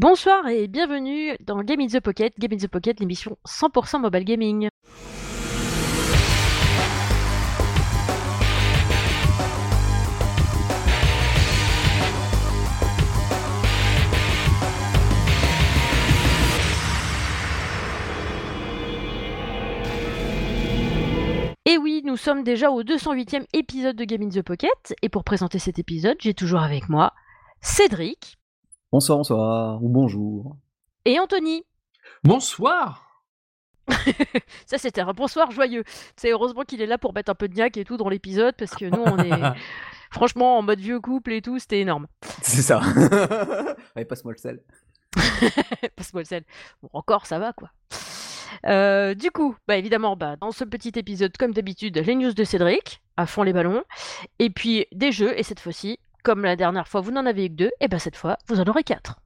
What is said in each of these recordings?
Bonsoir et bienvenue dans Game in the Pocket, Game in the Pocket, l'émission 100% mobile gaming. Et oui, nous sommes déjà au 208e épisode de Game in the Pocket, et pour présenter cet épisode, j'ai toujours avec moi Cédric. Bonsoir, bonsoir, ou bonjour. Et Anthony. Bonsoir Ça, c'était un bonsoir joyeux. C'est heureusement qu'il est là pour mettre un peu de niaque et tout dans l'épisode, parce que nous, on est franchement en mode vieux couple et tout, c'était énorme. C'est ça. Allez, passe-moi le sel. passe-moi le sel. Bon, encore, ça va, quoi. Euh, du coup, bah évidemment, bah, dans ce petit épisode, comme d'habitude, les news de Cédric, à fond les ballons, et puis des jeux, et cette fois-ci, comme la dernière fois vous n'en avez eu que deux, et bah cette fois, vous en aurez quatre.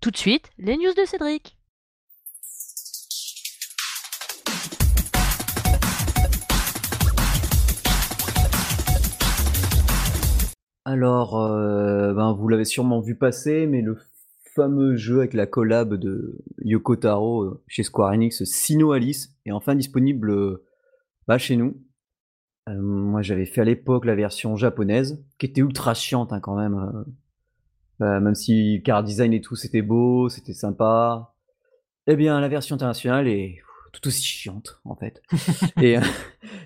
Tout de suite, les news de Cédric. Alors, euh, ben, vous l'avez sûrement vu passer, mais le fameux jeu avec la collab de Yoko Taro euh, chez Square Enix, Sino Alice, est enfin disponible euh, bah, chez nous. Euh, moi, j'avais fait à l'époque la version japonaise, qui était ultra chiante hein, quand même. Bah, même si car design et tout, c'était beau, c'était sympa. Eh bien, la version internationale est tout aussi chiante, en fait. et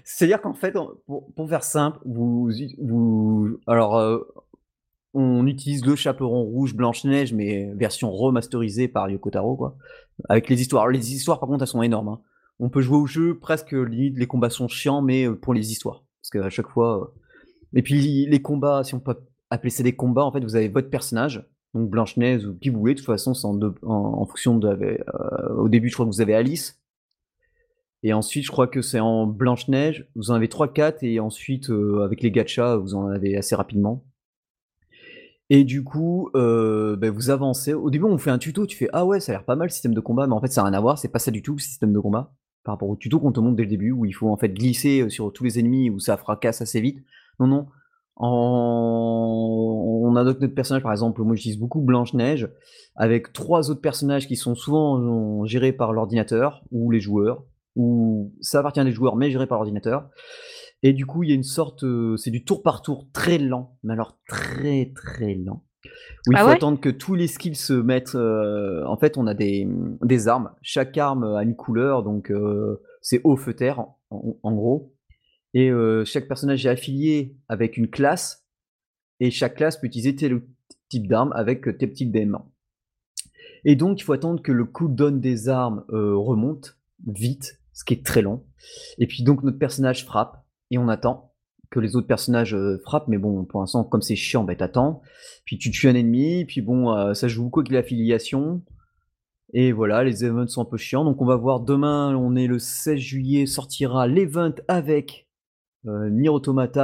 c'est-à-dire qu'en fait, pour, pour, faire simple, vous, vous alors, on utilise le chaperon rouge Blanche-Neige, mais version remasterisée par Yoko Taro, quoi. Avec les histoires. Les histoires, par contre, elles sont énormes. Hein. On peut jouer au jeu presque limite, les combats sont chiants, mais euh, pour les histoires. Parce qu'à chaque fois. Euh, et puis les combats, si on peut appeler ça des combats, en fait, vous avez votre personnage, donc Blanche-Neige ou qui vous voulez. De toute façon, c'est en, fonction de. Euh, au début, je crois que vous avez Alice. Et ensuite, je crois que c'est en Blanche-Neige, vous en avez 3-4, et ensuite, avec les gachas, vous en avez assez rapidement. Et du coup, bah, vous avancez. Au début, on fait un tuto, tu fais Ah ouais, ça a l'air pas mal le système de combat, mais en fait, ça n'a rien à voir, c'est pas ça du tout le système de combat. Par rapport au tuto qu'on te montre dès le début, où il faut en fait glisser euh, sur tous les ennemis, où ça fracasse assez vite. Non, non. On a notre personnage, par exemple, moi j'utilise beaucoup Blanche-Neige, avec trois autres personnages qui sont souvent gérés par l'ordinateur, ou les joueurs, ou ça appartient à des joueurs, mais gérés par l'ordinateur. Et du coup, il y a une sorte, euh, c'est du tour par tour très lent, mais alors très très lent. Où il ah faut attendre que tous les skills se mettent. Euh, en fait, on a des, des, armes. Chaque arme a une couleur, donc euh, c'est au feu terre en, gros. Et chaque personnage est affilié avec une classe, et chaque classe peut utiliser tel type d'arme avec tel type d'aimant. Et donc, il faut attendre que le cooldown des armes remonte vite, ce qui est très long. Et puis donc notre personnage frappe et on attend que les autres personnages euh, frappent, mais bon, pour l'instant, comme c'est chiant, bah t'attends. Puis tu tues un ennemi, puis bon, euh, ça joue beaucoup avec l'affiliation. Et voilà, les events sont un peu chiants. Donc on va voir demain, on est le 16 juillet, sortira l'event avec euh, Nier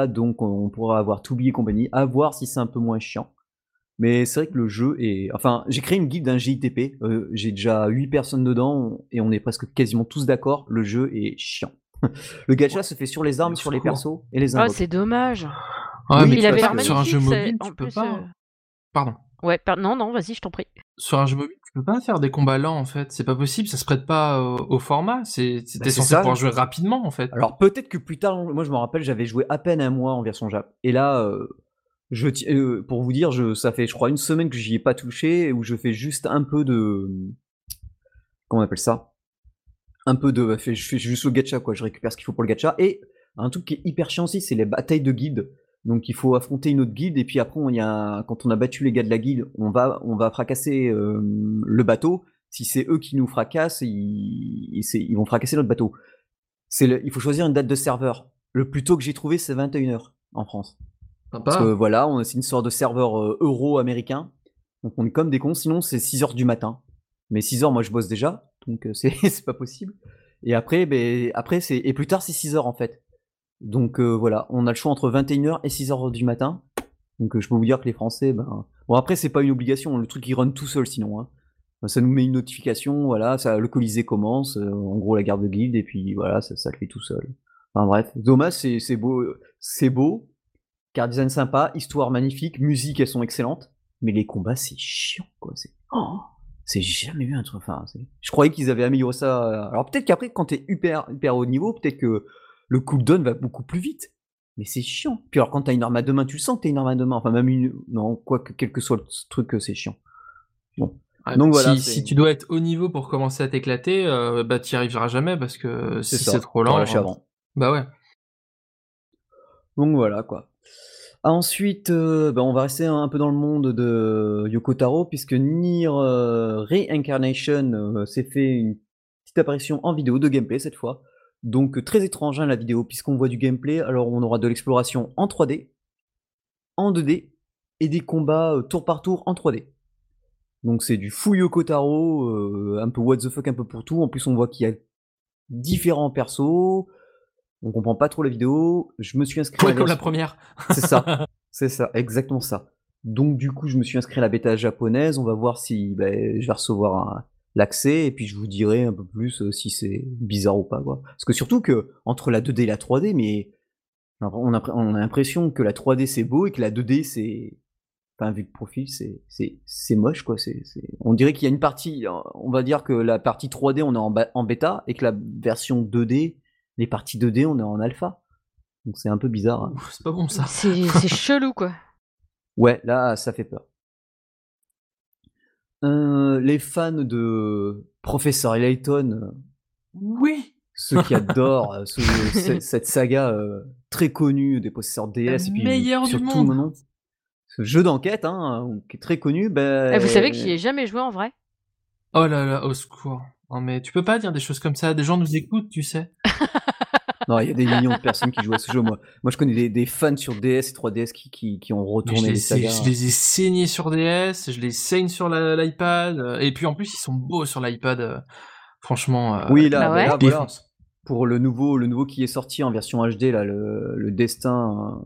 donc on, pourra avoir Toubi et compagnie, à voir si c'est un peu moins chiant. Mais c'est vrai que le jeu est... Enfin, j'ai créé une guide d'un GITP, j'ai déjà 8 personnes dedans, et on est presque quasiment tous d'accord, le jeu est chiant. le gacha se fait sur les armes, sur les persos et les armes. Oh, c'est dommage. Ouais, mais il avait sur un jeu mobile, tu peux pas. Euh, Pardon. Ouais, non, non, vas-y, je t'en prie. Sur un jeu mobile, tu peux pas faire des combats lents en fait. C'est pas possible, ça se prête pas au, format. C'était bah, censé pouvoir jouer rapidement en fait. Alors peut-être que plus tard, moi je me rappelle, j'avais joué à peine un mois en version Jap. Et là, euh, je, euh, pour vous dire, je, ça fait je crois une semaine que j'y ai pas touché, où je fais juste un peu de. Comment on appelle ça? Un peu de. Je fais juste le gacha, quoi. Je récupère ce qu'il faut pour le gacha. Et un truc qui est hyper chiant aussi, c'est les batailles de guildes. Donc il faut affronter une autre guilde et puis après on y a quand on a battu les gars de la guilde, on va on va fracasser euh, le bateau. Si c'est eux qui nous fracassent, ils, ils vont fracasser notre bateau. C'est il faut choisir une date de serveur. Le plus tôt que j'ai trouvé c'est 21h en France. Parce que voilà, c'est une sorte de serveur euh, euro américain. Donc on est comme des cons, sinon c'est 6h du matin. Mais 6h moi je bosse déjà donc euh, c'est pas possible. Et après, ben, après c'est et plus tard c'est 6 heures en fait. Donc euh, voilà, on a le choix entre 21h et 6h du matin. Donc euh, je peux vous dire que les Français, ben bon après c'est pas une obligation, le truc il run tout seul sinon. Hein. Ça nous met une notification, voilà, ça, le Colisée commence, en gros la garde de guilde et puis voilà, ça, ça fait tout seul. Enfin bref, dommage, c'est beau, c'est beau, car design sympa, histoire magnifique, musique elles sont excellentes, mais les combats c'est chiant quoi. C'est oh c'est jamais vu un truc. Enfin, je croyais qu'ils avaient amélioré ça. Alors peut-être qu'après, quand t'es hyper, hyper haut niveau, peut-être que le cooldown va beaucoup plus vite. Mais c'est chiant. Puis alors, quand t'as une arme à deux mains, tu le sens que t'as une arme à deux mains. Enfin, même une. Non, quoi que, quel que soit le truc, c'est chiant. Bon. Donc voilà. Si, tu dois être haut niveau pour commencer à t'éclater, euh, bah t'y arriveras jamais parce que si c'est trop lent. Euh, avant. Bah ouais. Donc voilà quoi. Ensuite, euh, bah, on va rester un peu dans le monde de Yoko Taro, puisque Nier Reincarnation s'est fait une petite apparition en vidéo de gameplay cette fois. Donc très étrange hein, la vidéo, puisqu'on voit du gameplay. Alors on aura de l'exploration en 3D, en 2D, et des combats euh, tour par tour en 3D. Donc c'est du fouilleux Kotaro, euh, un peu what the fuck un peu pour tout. En plus on voit qu'il y a différents persos. On comprend pas trop la vidéo. Je me suis inscrit. Ouais, comme la première. c'est ça. C'est ça, exactement ça. Donc du coup, je me suis inscrit à la bêta japonaise. On va voir si ben, je vais recevoir l'accès et puis je vous dirai un peu plus euh, si c'est bizarre ou pas quoi. Parce que surtout que entre la 2D et la 3D, mais on a, on a l'impression que la 3D c'est beau et que la 2D c'est pas vu de profil, c'est c'est moche quoi. C'est on dirait qu'il y a une partie, on va dire que la partie 3D on est en, en bêta et que la version 2D, les parties 2D on est en alpha. Donc c'est un peu bizarre. Hein. C'est pas bon ça. C'est chelou quoi. Ouais, là ça fait peur. Euh, les fans de Professeur Layton, euh, oui, ceux qui adorent euh, cette, saga très connue des possesseurs DS, et puis meilleur du monde. ce jeu d'enquête hein, qui est très connu. Ben... Eh, vous savez que j'y ai jamais joué en vrai Oh là là, au secours. Non mais tu peux pas dire des choses comme ça, des gens nous écoutent, tu sais. Non, il y a des millions de personnes qui jouent à ce jeu. Moi, moi je connais des, fans sur DS et 3DS qui, qui, ont retourné les sagas. Je les ai saignés sur DS, je les saigne sur l'iPad. Euh, et puis en plus, ils sont beaux sur l'iPad. Euh, franchement. Euh, oui, là, bah là pour le nouveau, le nouveau qui est sorti en version HD, là, le, Destin,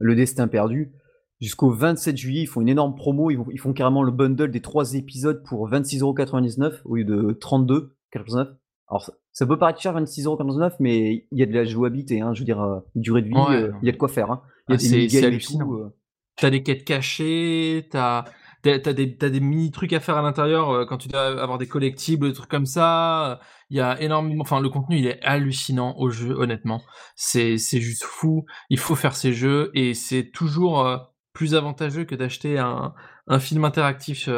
le Destin perdu. Jusqu'au 27 juillet, ils font une énorme promo. Ils, ils font carrément le bundle des trois épisodes pour 26,99€ au lieu de 32,99€. Alors, ça peut paraître cher 26,99€, mais il y a de la jouabilité, hein, je veux dire, euh, durée de vie, euh, il y a de quoi faire. Hein. Il y a ah, des hallucinant. Euh. T'as des quêtes cachées, t'as as, des, des mini trucs à faire à l'intérieur quand tu dois avoir des collectibles, des trucs comme ça. Il y a énormément, enfin le contenu il est hallucinant au jeu, honnêtement. C'est juste fou. Il faut faire ces jeux et c'est toujours plus avantageux que d'acheter un, un, film interactif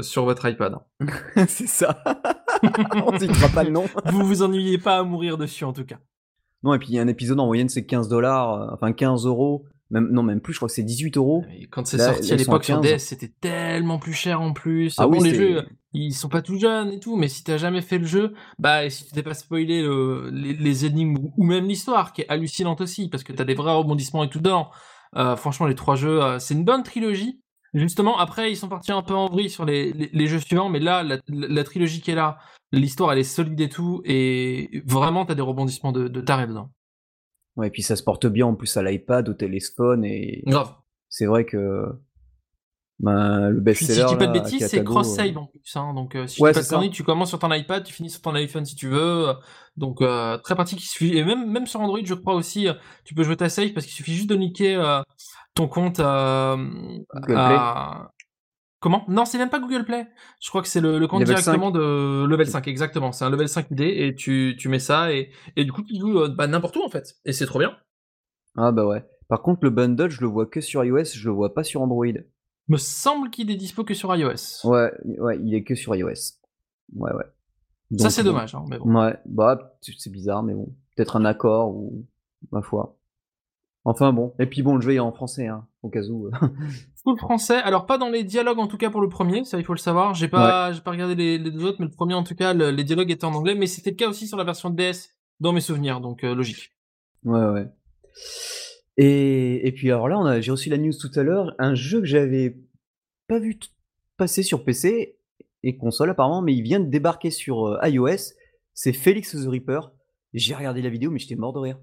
sur votre iPad. c'est ça. On ne pas le nom. vous vous ennuyez pas à mourir dessus en tout cas. Non, et puis un épisode en moyenne c'est 15 dollars, euh, enfin 15 euros. Même, non, même plus, je crois que c'est 18 euros. Quand c'est sorti à l'époque sur DS, c'était tellement plus cher en plus. Ah bon, les jeux, ils sont pas tout jeunes et tout, mais si t'as jamais fait le jeu, bah, si tu t'es pas spoilé les, énigmes ou même l'histoire, qui est hallucinante aussi, parce que t'as des vrais rebondissements et tout dedans. Euh, franchement, les trois jeux, euh, c'est une bonne trilogie. Justement, après, ils sont partis un peu en vrille sur les, les, jeux suivants, mais là, la, trilogie qui est là, l'histoire, elle est solide et tout, et vraiment, t'as des rebondissements de, de taré dedans. Ouais, et puis ça se porte bien en plus à l'iPad, au téléphone, et. Grave. C'est vrai que. Ben, le best-seller. Si tu dis pas de bêtises, c'est cross-save en plus. Hein, donc, euh, si tu pas tu commences sur ton iPad, tu finis sur ton iPhone si tu veux. Donc, euh, très pratique. Il suffit... Et même, même sur Android, je crois aussi, tu peux jouer ta save parce qu'il suffit juste de niquer ton compte à... Comment? Non, c'est même pas Google Play. Je crois que c'est le, compte directement de level 5, exactement. C'est un level 5 ID et tu, tu mets ça et, et du coup tu joues euh, bah, n'importe où en fait. Et c'est trop bien. Ah bah ouais. Par contre, le bundle, je le vois que sur iOS, je le vois pas sur Android. Me semble qu'il est dispo que sur iOS. Ouais, ouais, il est que sur iOS. Ouais, ouais. ça c'est dommage, hein, mais bon. Ouais, bah c'est bizarre, mais bon. Peut-être un accord ou ma foi. Enfin bon, et puis bon, le jeu est en français, hein, au cas où. Full français, alors pas dans les dialogues en tout cas pour le premier, ça il faut le savoir. J'ai pas, j'ai pas regardé les, deux autres, mais le premier en tout cas, les dialogues étaient en anglais, mais c'était le cas aussi sur la version de DS, dans mes souvenirs, donc euh, logique. Ouais, ouais. Et, puis alors là, j'ai reçu la news tout à l'heure, un jeu que j'avais pas vu passer sur PC et console apparemment, mais il vient de débarquer sur euh, iOS. C'est Felix the Reaper. J'ai regardé la vidéo, mais j'étais mort de rire.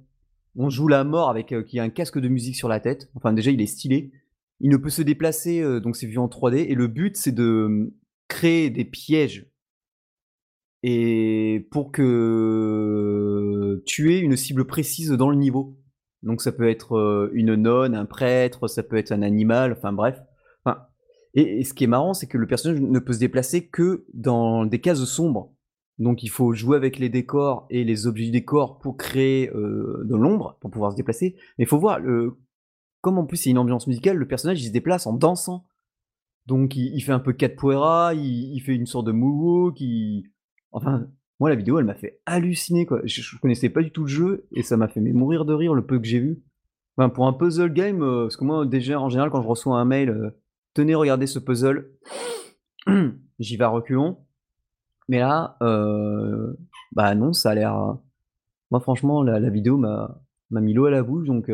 On joue la mort avec euh, qui a un casque de musique sur la tête. Enfin, déjà, il est stylé. Il ne peut se déplacer, euh, donc c'est vu en 3D. Et le but, c'est de hum, créer des pièges et pour que tuer une cible précise dans le niveau. Donc ça peut être euh, une nonne, un prêtre, ça peut être un animal, enfin bref. Enfin, Et, ce qui est marrant, c'est que le personnage ne peut se déplacer que dans des cases sombres. Donc il faut jouer avec les décors et les objets du décor pour créer euh, de l'ombre, pour pouvoir se déplacer. Mais il faut voir, comme en plus c'est une ambiance musicale, le personnage il se déplace en dansant. Donc il, fait un peu capoeira, il, il fait une sorte de moonwalk, qui Enfin, moi la vidéo elle m'a fait halluciner quoi. Je, je, connaissais pas du tout le jeu et ça m'a fait mourir de rire le peu que j'ai vu. Enfin, pour un puzzle game, euh, parce que moi déjà en général quand je reçois un mail, euh, tenez regardez ce puzzle, j'y vais à reculons. Mais là, euh, bah non, ça a l'air. Moi franchement la, vidéo m'a mis l'eau à la bouche donc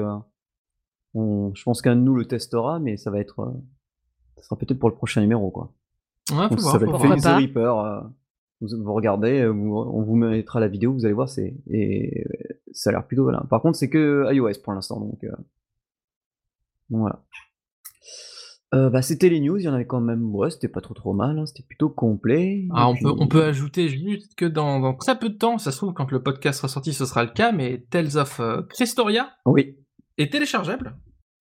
je pense qu'un de nous le testera, mais ça va être ça sera peut-être pour le prochain numéro quoi. Ouais, faut ça voir, va être the Reaper vous, regardez, euh, on vous mettra la vidéo, vous allez voir, c'est et ça a l'air plutôt voilà. Par contre, c'est que iOS pour l'instant, donc euh, voilà. Euh, bah, c'était les news, il y en avait quand même, ouais, c'était pas trop trop mal, hein, c'était plutôt complet. Ah, on, peut, on peut ajouter juste que dans, dans, très peu de temps, ça se trouve, quand le podcast sera sorti, ce sera le cas, mais Tales of Christoria oui. est téléchargeable,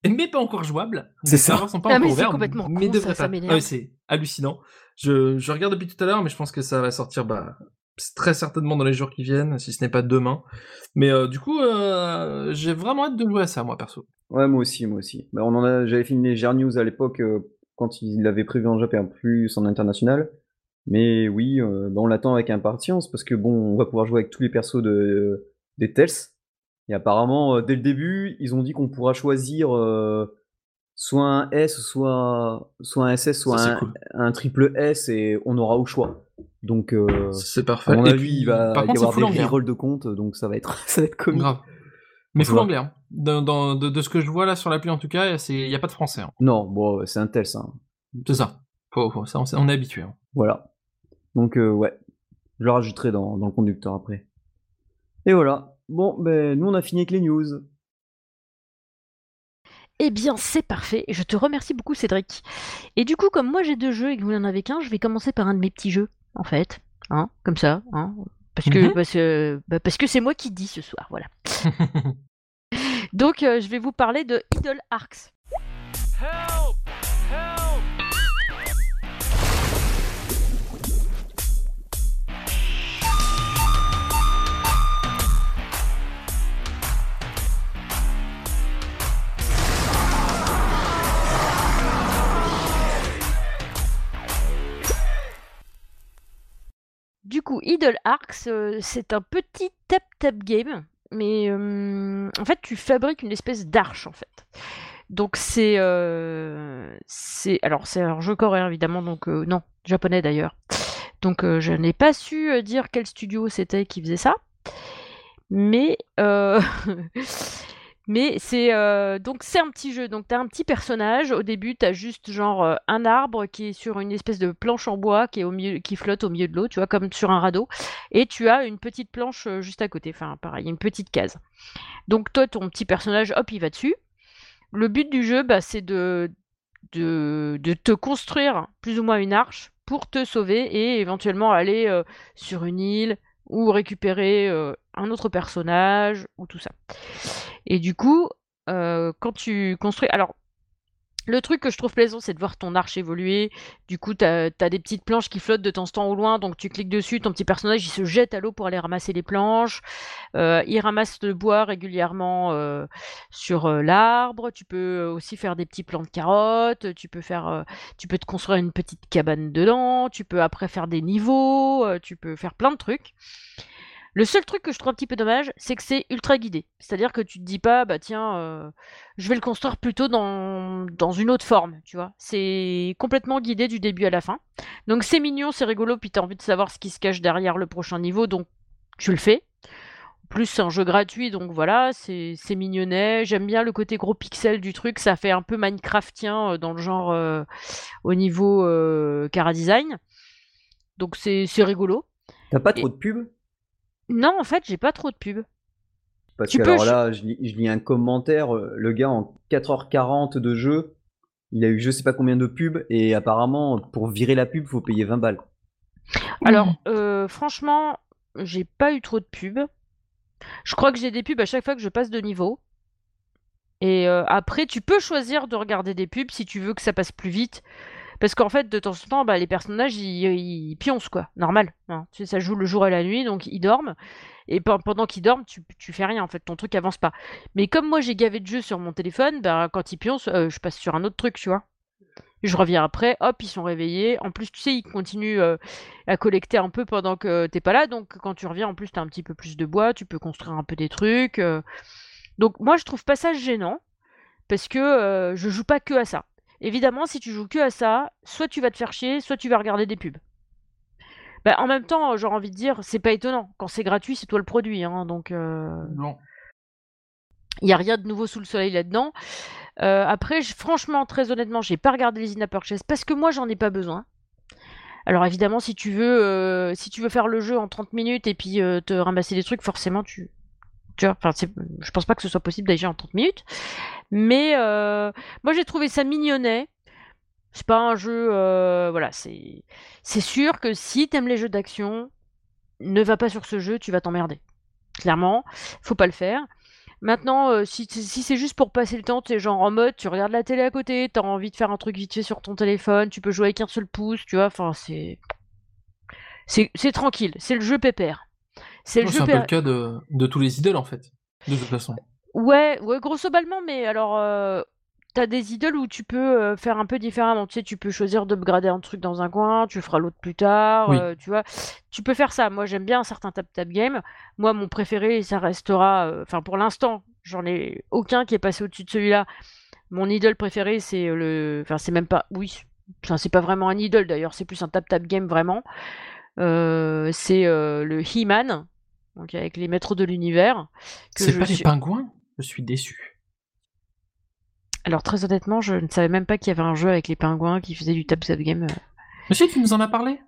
mais pas encore jouable. C'est ça. Sont pas ah, mais c'est complètement mais con, ça, ça ah, c'est hallucinant. Je, regarde depuis tout à l'heure, mais je pense que ça va sortir bah, très certainement dans les jours qui viennent, si ce n'est pas demain. Mais euh, du coup, euh, j'ai vraiment hâte de jouer à ça, moi, perso. Ouais, moi aussi, moi aussi. Bah, j'avais filmé les News à l'époque, euh, quand il l'avait prévu en Japon, plus en international. Mais oui, bah, on l'attend avec impatience, parce que bon, on va pouvoir jouer avec tous les persos de, des Tels. Et apparemment, dès le début, ils ont dit qu'on pourra choisir soit un S, soit, soit un SS, soit un, triple S, et on aura au choix. Donc, euh, c'est parfait. À mon avis, il va y avoir des rerolls de compte, donc ça va être, ça va être comique. Grave. Mais full anglais. Hein. Dans, de, ce que je vois là sur l'appli, en tout cas, il n'y a pas de français. Hein. Non, bon, c'est un tel, ça. C'est ça. ça on, est habitué. Hein. Voilà. Donc, euh, ouais. Je le rajouterai dans, dans le conducteur après. Et voilà. Bon, ben, nous, on a fini avec les news. Eh bien, c'est parfait. Je te remercie beaucoup, Cédric. Et du coup, comme moi j'ai deux jeux et que vous n'en avez qu'un, je vais commencer par un de mes petits jeux, en fait. Hein, comme ça. Hein, parce que mhm. bah, parce que c'est moi qui dis ce soir, voilà. Donc, euh, je vais vous parler de Idle Arcs. Du coup, Idle Arcs, euh, c'est un petit tap-tap game, mais euh, en fait, tu fabriques une espèce d'arche, en fait. Donc c'est euh, alors c'est un jeu coréen évidemment donc non japonais d'ailleurs donc je n'ai pas su dire quel studio c'était qui faisait ça mais Mais c'est euh, donc c'est un petit jeu. Donc tu as un petit personnage. Au début, tu as juste genre euh, un arbre qui est sur une espèce de planche en bois qui est au milieu, qui flotte au milieu de l'eau, tu vois, comme sur un radeau. Et tu as une petite planche euh, juste à côté. Enfin, pareil, une petite case. Donc toi, ton petit personnage, hop, il va dessus. Le but du jeu, bah, c'est de, de, de te construire plus ou moins une arche pour te sauver et éventuellement aller sur une île ou récupérer un autre personnage ou tout ça. Et du coup, euh, quand tu construis. Alors, le truc que je trouve plaisant, c'est de voir ton arche évoluer. Du coup, tu as, des petites planches qui flottent de temps en temps au loin, donc tu cliques dessus, ton petit personnage il se jette à l'eau pour aller ramasser les planches. Euh, il ramasse le bois régulièrement euh, sur l'arbre. Tu peux aussi faire des petits plants de carottes. Tu peux faire, tu peux te construire une petite cabane dedans. Tu peux après faire des niveaux. tu peux faire plein de trucs. Le seul truc que je trouve un petit peu dommage, c'est que c'est ultra guidé. C'est-à-dire que tu te dis pas, bah tiens, euh, je vais le construire plutôt dans, dans une autre forme, tu vois. C'est complètement guidé du début à la fin. Donc c'est mignon, c'est rigolo, puis tu as envie de savoir ce qui se cache derrière le prochain niveau, donc tu le fais. En plus, c'est un jeu gratuit, donc voilà, c'est mignonnet. J'aime bien le côté gros pixel du truc, ça fait un peu Minecraftien euh, dans le genre euh, au niveau Cara Design. Donc c'est rigolo. T'as pas trop de pubs? Non, en fait, j'ai pas trop de pubs. Parce que alors là, je lis, un commentaire, euh, le gars en 4h40 de jeu, il a eu je sais pas combien de pubs, et apparemment, pour virer la pub, faut payer 20 balles. Alors, euh, franchement, j'ai pas eu trop de pubs. Je crois que j'ai des pubs à chaque fois que je passe de niveau. Et euh, après, tu peux choisir de regarder des pubs si tu veux que ça passe plus vite. Parce qu'en fait, de temps en temps, bah, les personnages, ils, pioncent, quoi. Normal. Hein. Ça joue le jour et la nuit, donc ils dorment. Et pendant qu'ils dorment, tu, fais rien, en fait. Ton truc avance pas. Mais comme moi, j'ai gavé de jeux sur mon téléphone, bah, quand ils pioncent, euh, je passe sur un autre truc, tu vois. Je reviens après, hop, ils sont réveillés. En plus, tu sais, ils continuent euh, à collecter un peu pendant que t'es pas là. Donc, quand tu reviens, en plus, t'as un petit peu plus de bois, tu peux construire un peu des trucs. Euh. Donc, moi, je trouve pas ça gênant parce que je joue pas que à ça. Évidemment, si tu joues que à ça, soit tu vas te faire chier, soit tu vas regarder des pubs. Bah, en même temps, j'aurais envie de dire, c'est pas étonnant. Quand c'est gratuit, c'est toi le produit. Hein, donc, euh, non. Il n'y a rien de nouveau sous le soleil là-dedans. Euh, après, franchement, très honnêtement, j'ai pas regardé les in purchase parce que moi, j'en ai pas besoin. Alors évidemment, si tu veux, euh, si tu veux faire le jeu en 30 minutes et puis te ramasser des trucs, forcément, tu, tu je pense pas que ce soit possible déjà en 30 minutes. Mais euh, moi, j'ai trouvé ça mignonnet. C'est pas un jeu. Euh, voilà, c'est. Sûr que si t'aimes les jeux d'action, ne va pas sur ce jeu, tu vas t'emmerder. Clairement, faut pas le faire. Maintenant, euh, si, si c'est juste pour passer le temps, tu es genre en mode, tu regardes la télé à côté, t'as envie de faire un truc vite fait sur ton téléphone, tu peux jouer avec un seul pouce, tu vois, enfin, c'est. C'est tranquille, c'est le jeu pépère. C'est un peu le cas de, tous les idoles en fait, de toute façon. Ouais, ouais, grosso ballement, mais alors euh, t'as des idoles où tu peux euh, faire un peu différemment. Tu sais, tu peux choisir d'upgrader un truc dans un coin, tu feras l'autre plus tard, euh, tu vois. Tu peux faire ça. Moi, j'aime bien un certain tap-tap game. Moi, mon préféré, ça restera. Enfin, pour l'instant, j'en ai aucun qui est passé au-dessus de celui-là. Mon idole préféré, c'est le. Enfin, c'est même pas. Oui. Enfin, c'est pas vraiment un idole d'ailleurs, c'est plus un tap-tap game vraiment. c'est le He-Man donc avec les maîtres de l'univers. C'est pas les pingouins? Je suis déçu. Alors très honnêtement, je ne savais même pas qu'il y avait un jeu avec les pingouins qui faisait du tap tap game. Monsieur, tu nous en as parlé?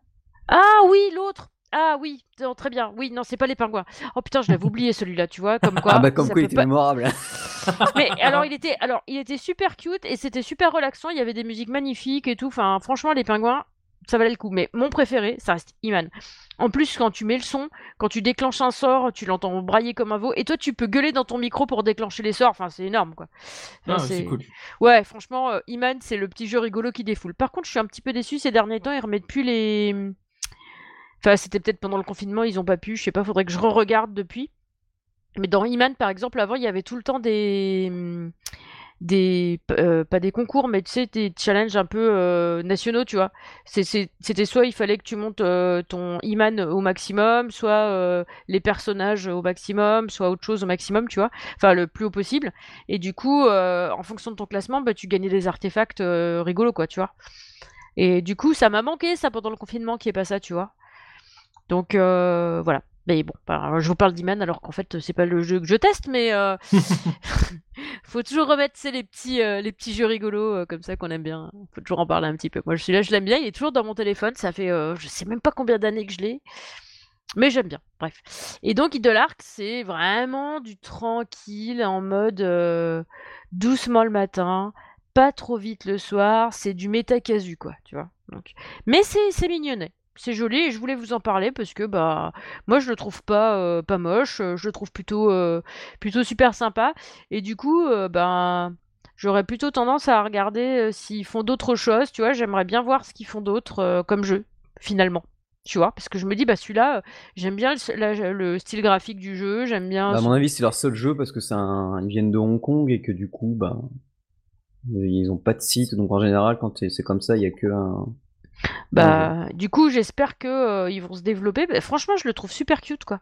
Ah oui, l'autre ah oui, très bien. Oui, non, c'est pas les pingouins. Oh putain, je l'avais oublié celui-là, tu vois, comme quoi. Ah bah comme quoi il était mémorable. Mais alors il était, alors il était super cute et c'était super relaxant. Il y avait des musiques magnifiques et tout. Enfin, franchement, les pingouins, ça valait le coup. Mais mon préféré, ça reste Iman. En plus, quand tu mets le son, quand tu déclenches un sort, tu l'entends brailler comme un veau. Et toi, tu peux gueuler dans ton micro pour déclencher les sorts. Enfin, c'est énorme, quoi. ah, c'est cool. Ouais, franchement, euh, Iman, c'est le petit jeu rigolo qui défoule. Par contre, je suis un petit peu déçu ces derniers temps. Ils remettent plus les. Enfin, c'était peut-être pendant le confinement, ils ont pas pu. Je sais pas, faudrait que je re-regarde depuis. Mais dans Iman, par exemple, avant, il y avait tout le temps des des euh, pas des concours mais tu sais des challenges un peu euh, nationaux tu vois. C'était soit il fallait que tu montes euh, ton iman au maximum soit les personnages au maximum soit autre chose au maximum tu vois. Enfin le plus haut possible. Et du coup en fonction de ton classement bah, tu gagnais des artefacts rigolos quoi tu vois. Et du coup ça m'a manqué ça pendant le confinement qui est pas ça tu vois. Donc voilà mais bon, bah, je vous parle d'Iman alors qu'en fait c'est pas le jeu que je teste, mais euh, faut toujours remettre les petits, euh, les petits jeux rigolos euh, comme ça qu'on aime bien. Faut toujours en parler un petit peu. Moi je suis là, je l'aime bien. Il est toujours dans mon téléphone. Ça fait, je sais même pas combien d'années que je l'ai, mais j'aime bien. Bref. Et donc Arc, c'est vraiment du tranquille en mode doucement le matin, pas trop vite le soir. C'est du méta casu quoi, tu vois. Donc, mais c'est mignonnet c'est joli et je voulais vous en parler parce que bah moi je le trouve pas euh, pas moche, euh, je le trouve plutôt euh, plutôt super sympa et du coup ben j'aurais plutôt tendance à regarder s'ils font d'autres choses, tu vois, j'aimerais bien voir ce qu'ils font d'autres comme jeu finalement. Tu vois, parce que je me dis, bah celui-là, j'aime bien le, style graphique du jeu, j'aime bien. Bah, à mon avis, c'est leur seul jeu parce que c'est un... ils viennent de Hong Kong et que du coup, bah, ils ont pas de site, donc en général, quand c'est comme ça, il y a que un, bah, du coup, j'espère que euh, ils vont se développer. Bah, franchement, je le trouve super cute, quoi.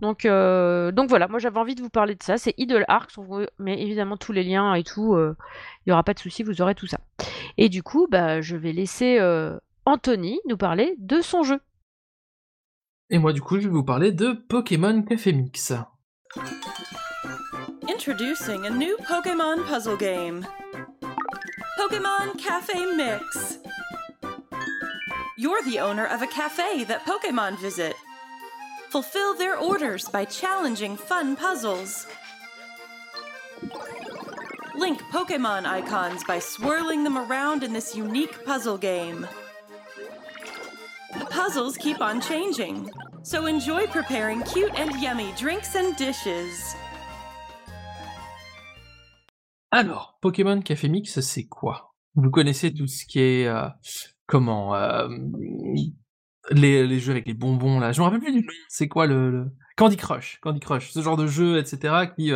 Donc, euh, donc voilà, moi j'avais envie de vous parler de ça. C'est Idle Arcs, mais évidemment tous les liens et tout, euh, il n'y aura pas de souci, vous aurez tout ça. Et du coup, bah, je vais laisser Anthony nous parler de son jeu. Et moi, du coup, je vais vous parler de Pokémon Café Mix. Introducing a new Pokémon puzzle game. Pokémon Café Mix. You're the owner of a cafe that Pokemon visit. Fulfill their orders by challenging fun puzzles. Link Pokemon icons by swirling them around in this unique puzzle game. The puzzles keep on changing, so enjoy preparing cute and yummy drinks and dishes. Alors, Pokémon Café Mix, c'est quoi vous connaissez tout ce qui est euh, comment les, les, jeux avec les bonbons là. Je me rappelle plus du nom. C'est quoi le, Candy Crush, Candy Crush, ce genre de jeu, etc. Qui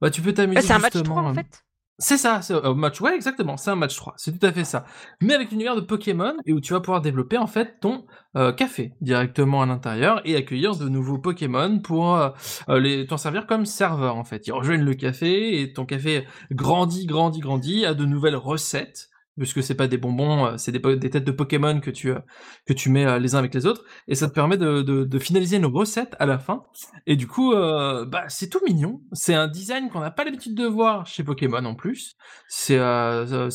bah tu peux t'amuser. C'est un match 3 en fait? C'est ça, c'est un match, ouais, exactement, c'est un match 3, c'est tout à fait ça. Mais avec l'univers de Pokémon, et où tu vas pouvoir développer en fait ton euh, café directement à l'intérieur et accueillir de nouveaux Pokémon pour euh, euh, les t'en servir comme serveur en fait. Ils rejoignent le café et ton café grandit, grandit, grandit, a de nouvelles recettes puisque c'est pas des bonbons, euh, c'est des, des, têtes de Pokémon que tu, euh, que tu mets euh, les uns avec les autres, et ça te permet de, de, finaliser nos recettes à la fin. Et du coup, euh, bah, c'est tout mignon. C'est un design qu'on n'a pas l'habitude de voir chez Pokémon en plus. C'est euh,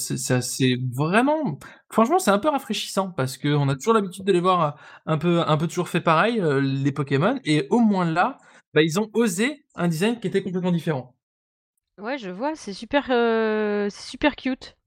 vraiment, franchement, c'est un peu rafraîchissant parce que on a toujours l'habitude de les voir un peu, un peu toujours fait pareil les Pokémon, et au moins là, bah, ils ont osé un design qui était complètement différent. Ouais, je vois, c'est super, c'est super cute.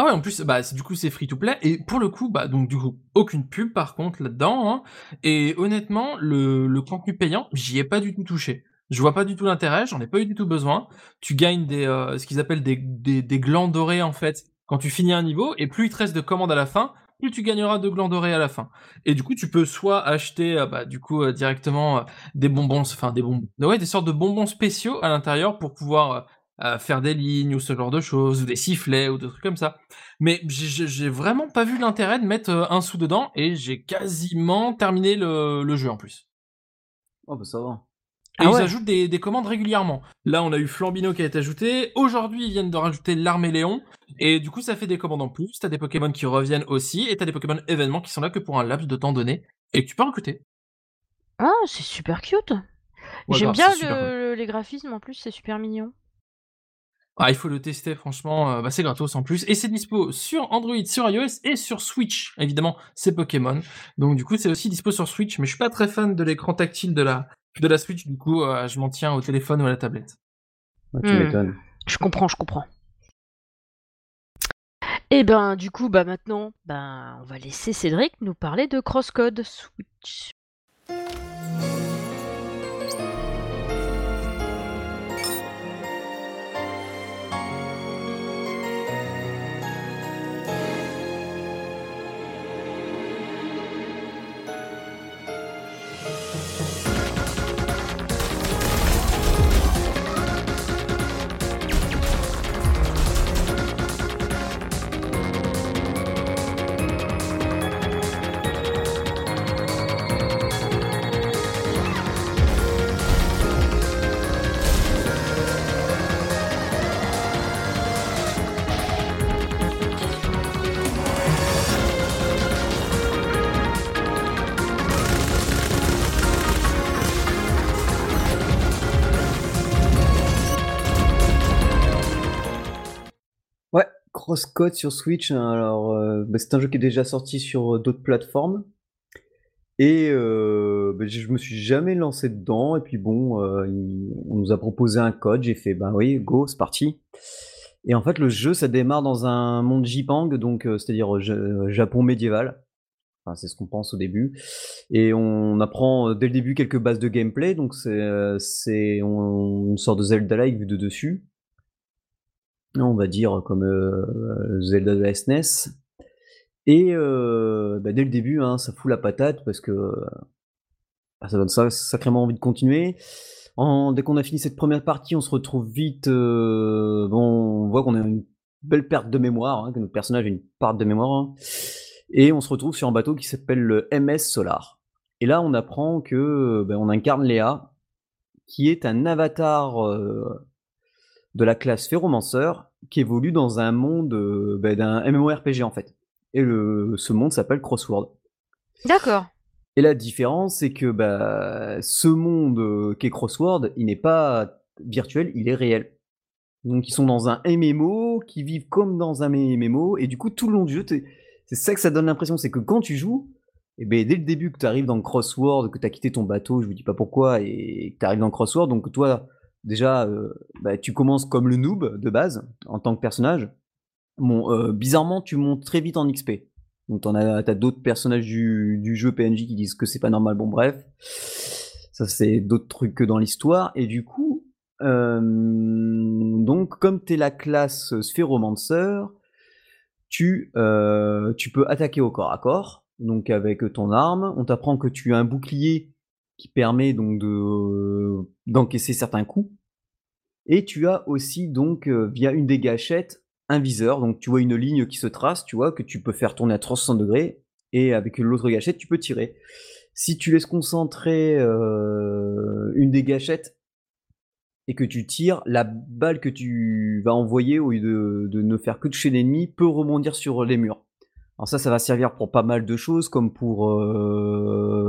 Ah ouais, en plus, bah, du coup, c'est free to play. Et pour le coup, bah, donc, du coup, aucune pub, par contre, là-dedans. Hein. Et honnêtement, le, le contenu payant, j'y ai pas du tout touché. Je vois pas du tout l'intérêt, j'en ai pas eu du tout besoin. Tu gagnes des, euh, ce qu'ils appellent des, des, des glands dorés, en fait, quand tu finis un niveau. Et plus il te reste de commandes à la fin, plus tu gagneras de glands dorés à la fin. Et du coup, tu peux soit acheter, euh, bah, du coup, euh, directement des bonbons, enfin des bonbons, ouais, des sortes de bonbons spéciaux à l'intérieur pour pouvoir faire des lignes ou ce genre de choses, ou des sifflets ou des trucs comme ça. Mais j'ai vraiment pas vu l'intérêt de mettre euh, un sou dedans et j'ai quasiment terminé le, le, jeu en plus. Oh bah ça va. Et ah ils ajoutent des, des, commandes régulièrement. Là, on a eu Flambino qui a été ajouté. Aujourd'hui, ils viennent de rajouter l'armée Léon. Et du coup, ça fait des commandes en plus. T'as des Pokémon qui reviennent aussi. Et t'as des Pokémon événements qui sont là que pour un laps de temps donné. Et que tu peux recruter. Ah, c'est super cute. J'aime bien le, les graphismes en plus, c'est super mignon. Ah, il faut le tester, franchement, euh, bah, c'est gratos en plus. Et c'est dispo sur Android, sur iOS et sur Switch. Évidemment, c'est Pokémon. Donc du coup, c'est aussi dispo sur Switch, mais je suis pas très fan de l'écran tactile de la, de la Switch, du coup, euh, je m'en tiens au téléphone ou à la tablette. tu hmm. m'étonnes. Je comprends, je comprends. Et eh ben, du coup, bah maintenant, ben, on va laisser Cédric nous parler de Crosscode Switch. Crosscode sur Switch, hein, alors euh, bah, c'est un jeu qui est déjà sorti sur euh, d'autres plateformes. Et euh, bah, je me suis jamais lancé dedans. Et puis bon, on nous a proposé un code. J'ai fait, bah oui, go, c'est parti. Et en fait, le jeu, ça démarre dans un monde Jipang, donc c'est-à-dire Japon médiéval. Enfin, c'est ce qu'on pense au début. Et on apprend dès le début quelques bases de gameplay. Donc c'est une sorte de Zelda-like vu de dessus on va dire comme euh, Zelda de la SNES. Et euh, bah, dès le début, hein, ça fout la patate parce que bah, ça donne sacrément envie de continuer. dès qu'on a fini cette première partie, on se retrouve vite. Euh, bon, on voit qu'on a une belle perte de mémoire, hein, que notre personnage a une perte de mémoire. Hein. et on se retrouve sur un bateau qui s'appelle le MS Solar. Et là, on apprend que ben, on incarne Léa, qui est un avatar de la classe Ferromancer qui évolue dans un monde euh, bah, d'un MMORPG en fait. Et le, ce monde s'appelle Crossword. D'accord. Et la différence, c'est que bah, ce monde euh, qui est Crossword, il n'est pas virtuel, il est réel. Donc ils sont dans un MMO, qui vivent comme dans un MMO, et du coup tout le long du jeu, c'est ça que ça donne l'impression, c'est que quand tu joues, et ben dès le début que tu arrives dans Crossword, que tu as quitté ton bateau, je vous dis pas pourquoi, et que tu arrives dans Crossword, donc toi, déjà, euh, bah, tu commences comme le noob de base en tant que personnage. Bon, euh, bizarrement, tu montes très vite en XP. Donc, t'en as, t'as d'autres personnages du, jeu PNJ qui disent que c'est pas normal. Bon, bref, ça c'est d'autres trucs que dans l'histoire. Et du coup, euh, donc comme t'es la classe Sphéromancer, tu, tu peux attaquer au corps à corps, donc avec ton arme. On t'apprend que tu as un bouclier qui permet donc de d'encaisser certains coups. Et tu as aussi donc via une des gâchettes un viseur, donc tu vois une ligne qui se trace, tu vois que tu peux faire tourner à 360 degrés et avec l'autre gâchette tu peux tirer. Si tu laisses concentrer une des gâchettes et que tu tires, la balle que tu vas envoyer au lieu de, ne faire que toucher l'ennemi peut rebondir sur les murs. Alors ça, ça va servir pour pas mal de choses, comme pour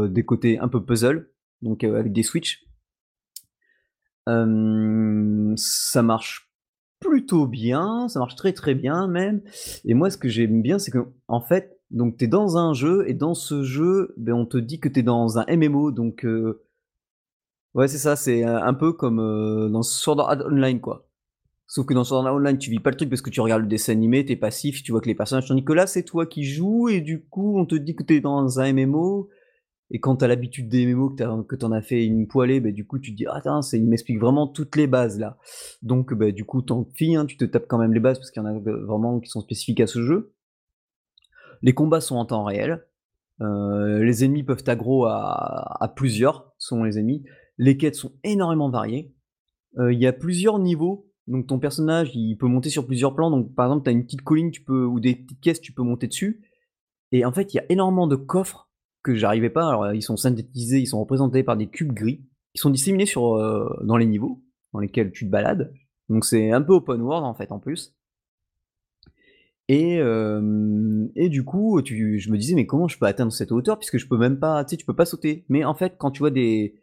des côtés un peu puzzle, donc avec des switches. ça marche plutôt bien, ça marche très très bien même. Et moi, ce que j'aime bien, c'est que en fait, donc tu es dans un jeu et dans ce jeu, ben, on te dit que tu es dans un MMO, donc Ouais, c'est ça, c'est un peu comme euh, dans Sword Art Online, quoi. Sauf que dans Sword Art Online, tu vis pas le truc parce que tu regardes le dessin animé, t'es passif, tu vois que les personnages, tandis que là, c'est toi qui joues, et du coup, on te dit que t'es dans un MMO, et quand t'as l'habitude des MMO, que t'en as fait une poêlée, bah, du coup, tu te dis, ah, attends, il m'explique vraiment toutes les bases, là. Donc, bah, du coup, tant pis, hein, tu te tapes quand même les bases, parce qu'il y en a vraiment qui sont spécifiques à ce jeu. Les combats sont en temps réel. Euh, les ennemis peuvent aggro à, plusieurs, sont les ennemis. Les quêtes sont énormément variées. Euh, il y a plusieurs niveaux. Donc ton personnage, il peut monter sur plusieurs plans. Donc par exemple, tu as une petite colline tu peux, ou des petites caisses, tu peux monter dessus. Et en fait, il y a énormément de coffres que j'arrivais pas. Alors ils sont synthétisés, ils sont représentés par des cubes gris qui sont disséminés sur, euh, dans les niveaux dans lesquels tu te balades. Donc c'est un peu open world en fait en plus. Et, euh, et du coup, tu, je me disais mais comment je peux atteindre cette hauteur puisque je peux même pas, tu sais, tu peux pas sauter. Mais en fait, quand tu vois des,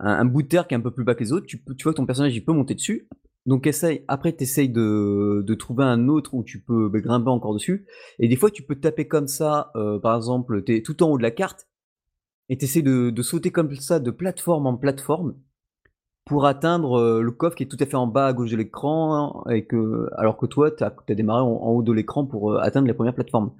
un, bout de terre qui est un peu plus bas que les autres, tu, tu vois que ton personnage il peut monter dessus. Donc essaye, après tu essayes de, de, trouver un autre où tu peux bah, grimper encore dessus. Et des fois tu peux taper comme ça, euh, par exemple, tu es tout en haut de la carte, et tu essaies de, de, sauter comme ça de plateforme en plateforme pour atteindre euh, le coffre qui est tout à fait en bas à gauche de l'écran, que, alors que toi tu as, démarré en, haut de l'écran pour euh, atteindre les premières plateformes.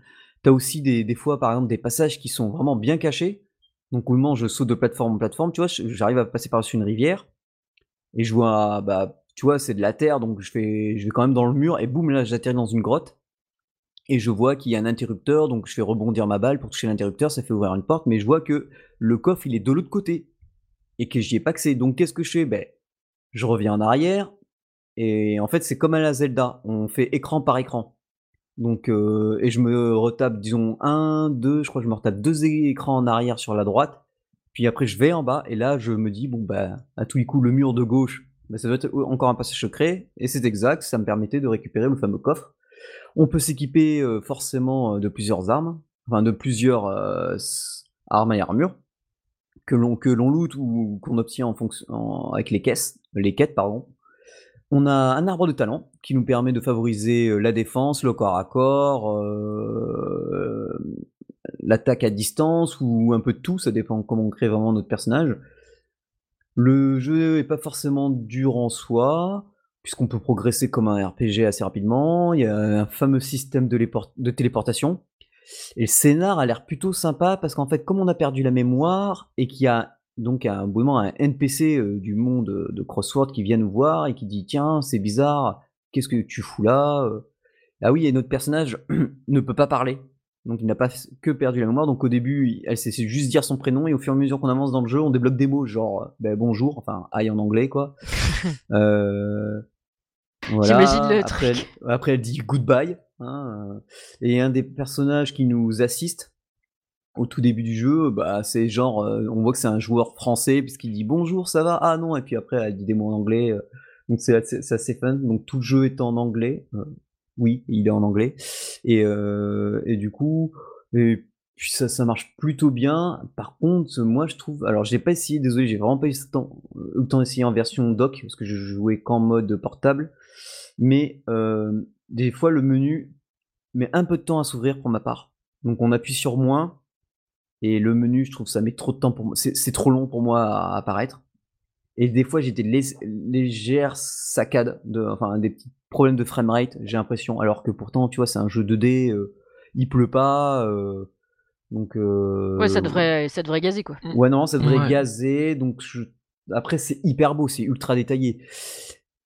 Tu as aussi des, des fois par exemple des passages qui sont vraiment bien cachés, donc au moment je saute de plateforme en plateforme, tu vois, j'arrive à passer par-dessus une rivière et je vois, bah, tu vois, c'est de la terre, donc je vais quand même dans le mur et boum, là j'atterris dans une grotte et je vois qu'il y a un interrupteur, donc je fais rebondir ma balle pour toucher l'interrupteur, ça fait ouvrir une porte, mais je vois que le coffre il est de l'autre côté et que j'y ai pas accès. Donc qu'est-ce que je fais? Ben, je reviens en arrière et en fait c'est comme à la Zelda, on fait écran par écran. Donc, euh, et je me retape, disons, un, deux, je crois que je me retape deux écrans en arrière sur la droite. Puis après, je vais en bas, et là, je me dis, bon, bah, à tous les coups, le mur de gauche, bah, ça doit être encore un passage secret, et c'est exact, ça me permettait de récupérer le fameux coffre. On peut s'équiper euh, forcément euh, de plusieurs armes, enfin de plusieurs armes et armures, que l'on que l'on loot ou qu'on obtient en fonction avec les caisses, les quêtes, pardon. On a un arbre de talent qui nous permet de favoriser euh, la défense, le corps à corps, euh, l'attaque à distance ou un peu de tout, ça dépend comment on crée vraiment notre personnage. Le jeu est pas forcément dur en soi, puisqu'on peut progresser comme un RPG assez rapidement. Il y a un fameux système de, téléportation. Et le scénar a l'air plutôt sympa parce qu'en fait, comme on a perdu la mémoire et qu'il y a donc un un NPC euh, du monde de Crossword qui vient nous voir et qui dit tiens c'est bizarre qu'est-ce que tu fous là euh? Ah oui et notre personnage ne peut pas parler donc il n'a pas que perdu la mémoire. Donc au début elle sait juste dire son prénom et au fur et à mesure qu'on avance dans le jeu on débloque des mots genre ben, bonjour enfin aïe en anglais quoi. Euh, J'imagine le après, truc. Elle, après elle dit goodbye hein, et un des personnages qui nous assiste au tout début du jeu, bah, c'est genre, euh, on voit que c'est un joueur français puisqu'il dit bonjour, ça va, ah non, et puis après elle dit des mots en anglais, euh, donc c'est assez, fun. Donc tout le jeu est en anglais, euh, oui, il est en anglais, et, et du coup, et puis ça, ça marche plutôt bien. Par contre, moi je trouve, alors j'ai pas essayé, désolé, j'ai vraiment pas eu le temps, d'essayer en version dock parce que je jouais qu'en mode portable, mais des fois le menu met un peu de temps à s'ouvrir pour ma part. Donc on appuie sur moins et le menu, je trouve ça met trop de temps pour moi. C'est trop long pour moi à apparaître. Et des fois, j'ai des légères saccades, de, enfin des petits problèmes de framerate, j'ai l'impression. Alors que pourtant, tu vois, c'est un jeu 2D, euh, il pleut pas. Euh, donc, euh, ouais, ça devrait, ça devrait gazer quoi. Ouais, non, ça devrait gazer. Donc, après, c'est hyper beau, c'est ultra détaillé.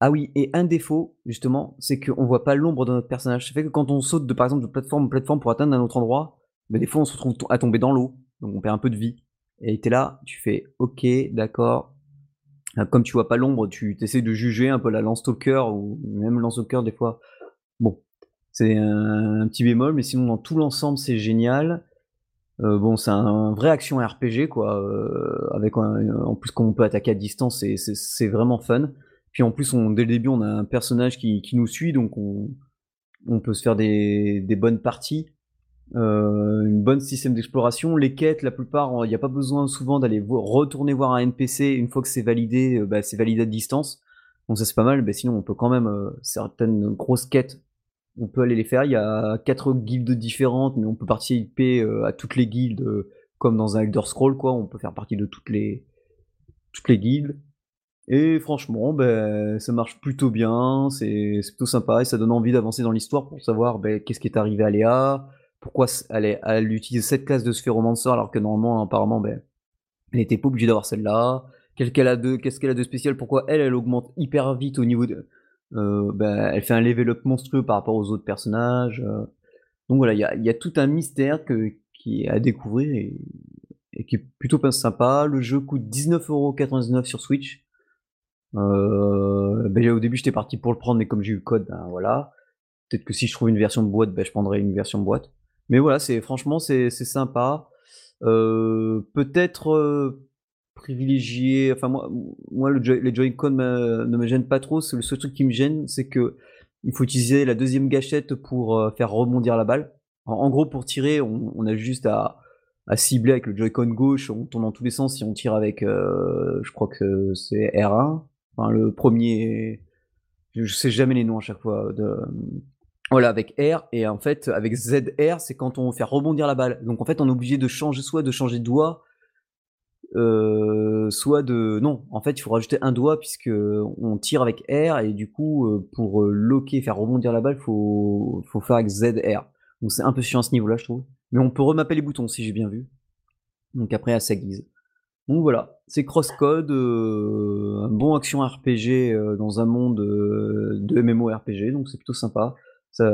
Ah oui, et un défaut, justement, c'est qu'on voit pas l'ombre de notre personnage. Ça fait que quand on saute de, par exemple, de plateforme en plateforme pour atteindre un autre endroit, bah, des fois on se retrouve à tomber dans l'eau, donc on perd un peu de vie. Et t'es là, tu fais ok, d'accord. Ah, comme tu vois pas l'ombre, tu essaies de juger un peu la lance stalker ou même lance stalker des fois. Bon, c'est un, petit bémol, mais sinon dans tout l'ensemble c'est génial. Euh, bon, c'est un, vrai action RPG quoi, euh, avec en plus qu'on peut attaquer à distance, c'est vraiment fun. Puis en plus, on, dès le début, on a un personnage qui, nous suit, donc on, on, peut se faire des bonnes parties. Euh, une bonne système d'exploration. Les quêtes, la plupart, il n'y a pas besoin souvent d'aller retourner voir un NPC une fois que c'est validé, euh, bah, c'est validé à distance. Donc ça c'est pas mal, sinon on peut quand même euh, certaines grosses quêtes, on peut aller les faire. Il y a quatre guildes différentes, mais on peut participer à toutes les guildes comme dans un Elder Scroll quoi. On peut faire partie de toutes les toutes les guildes. Et franchement, ben, ça marche plutôt bien, c'est plutôt sympa et ça donne envie d'avancer dans l'histoire pour savoir ben, qu'est-ce qui est arrivé à Léa, pourquoi elle, elle utilise cette classe de sphéromancer alors que normalement, apparemment, ben, elle n'était pas obligée d'avoir celle-là? Qu'est-ce qu'elle a de, spécial? Pourquoi elle, elle augmente hyper vite au niveau de, euh, ben, elle fait un level up monstrueux par rapport aux autres personnages. Euh. Donc voilà, il y a, tout un mystère qui est à découvrir et, qui est plutôt pas sympa. Le jeu coûte 19,99€ sur Switch. Euh, ben, au début, j'étais parti pour le prendre, mais comme j'ai eu le code, ben voilà. Peut-être que si je trouve une version de boîte, je prendrai une version boîte. Mais voilà, c'est franchement, c'est sympa. Euh, Peut-être euh, privilégier. Enfin, moi, moi le les Joy-Con ne me gênent pas trop. Le seul truc qui me gêne, c'est que il faut utiliser la deuxième gâchette pour euh, faire rebondir la balle. En, gros, pour tirer, on, on a juste à, à, cibler avec le Joy-Con gauche, on tourne dans tous les sens. Si on tire avec, euh, je crois que c'est R1, enfin le premier, je sais jamais les noms à chaque fois de voilà, avec R, et en fait, avec ZR, c'est quand on fait rebondir la balle. Donc en fait, on est obligé de changer, soit de changer de doigt, euh, soit de... Non, en fait, il faut rajouter un doigt, puisque on tire avec R, et du coup, euh, pour euh, loquer, faire rebondir la balle, faut, faut faire avec ZR. Donc c'est un peu chiant à ce niveau-là, je trouve. Mais on peut remapper les boutons, si j'ai bien vu. Donc après, à sa guise. Donc voilà, c'est crosscode, un bon action RPG dans un monde de MMORPG, donc c'est plutôt sympa ça,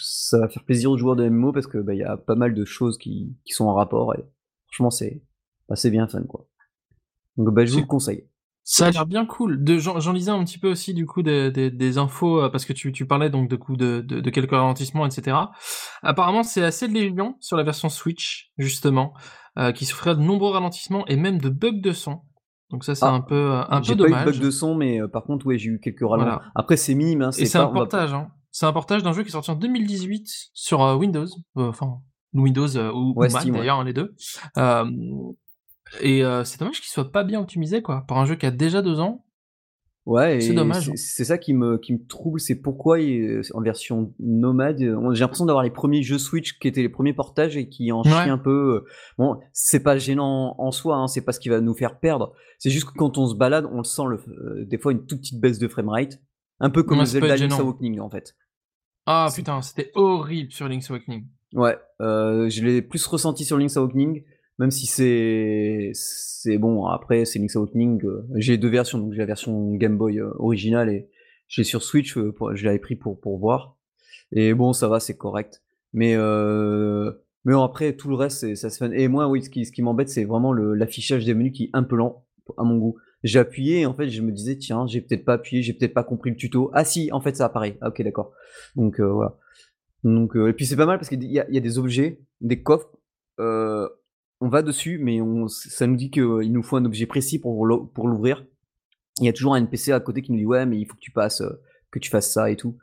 ça va faire plaisir aux joueurs de MMO parce que bah, il y a pas mal de choses qui, qui sont en rapport et franchement c'est assez bien fun quoi. Donc bah, je vous le conseille. Ça a l'air bien cool. J'en lisais un petit peu aussi du coup des, des, des infos euh, parce que tu, tu, parlais donc de coup de, de, de quelques ralentissements etc. Apparemment c'est assez légion sur la version Switch justement euh, qui souffrait de nombreux ralentissements et même de bugs de son. Donc ça c'est ah, un peu euh, un peu dommage. Pas eu de bugs de son mais par contre ouais j'ai eu quelques ralentissements. Après c'est minime. Hein, et c'est un portage. Hein. C'est un portage d'un jeu qui est sorti en 2018 sur euh, Windows, euh, enfin Windows euh, ou, Mac d'ailleurs, les deux. et c'est dommage qu'il soit pas bien optimisé quoi, par un jeu qui a déjà deux ans. Ouais, c'est dommage. Hein. C'est ça qui me, qui me trouble, c'est pourquoi en version nomade, j'ai l'impression d'avoir les premiers jeux Switch qui étaient les premiers portages et qui en chient un peu. Bon, c'est pas gênant en soi, hein, c'est pas ce qui va nous faire perdre. C'est juste que quand on se balade, on le sent le, des fois une toute petite baisse de framerate, un peu comme le Zelda Link's Awakening en fait. Ah putain, c'était horrible sur Link's Awakening. Ouais, euh, je l'ai plus ressenti sur Link's Awakening, même si c'est c'est bon. Après, c'est Link's Awakening. Euh, j'ai deux versions, donc j'ai la version Game Boy euh, originale et j'ai sur Switch. Je l'avais pris pour pour voir. Et bon, ça va, c'est correct. Mais mais après tout le reste, ça se fait. Et moi, oui, ce qui ce qui m'embête, c'est vraiment l'affichage des menus qui est un peu lent à mon goût. Et en fait je me disais tiens j'ai peut-être pas appuyé, j'ai peut-être pas compris le tuto. Ah si en fait ça apparaît. Ah, ok d'accord. Donc euh, voilà. Donc euh, et puis c'est pas mal parce qu'il y, a, des objets, des coffres. Euh, on va dessus mais ça nous dit qu'il nous faut un objet précis pour pour l'ouvrir. Il y a toujours un NPC à côté qui nous dit ouais mais il faut que tu passes, que tu fasses ça et tout.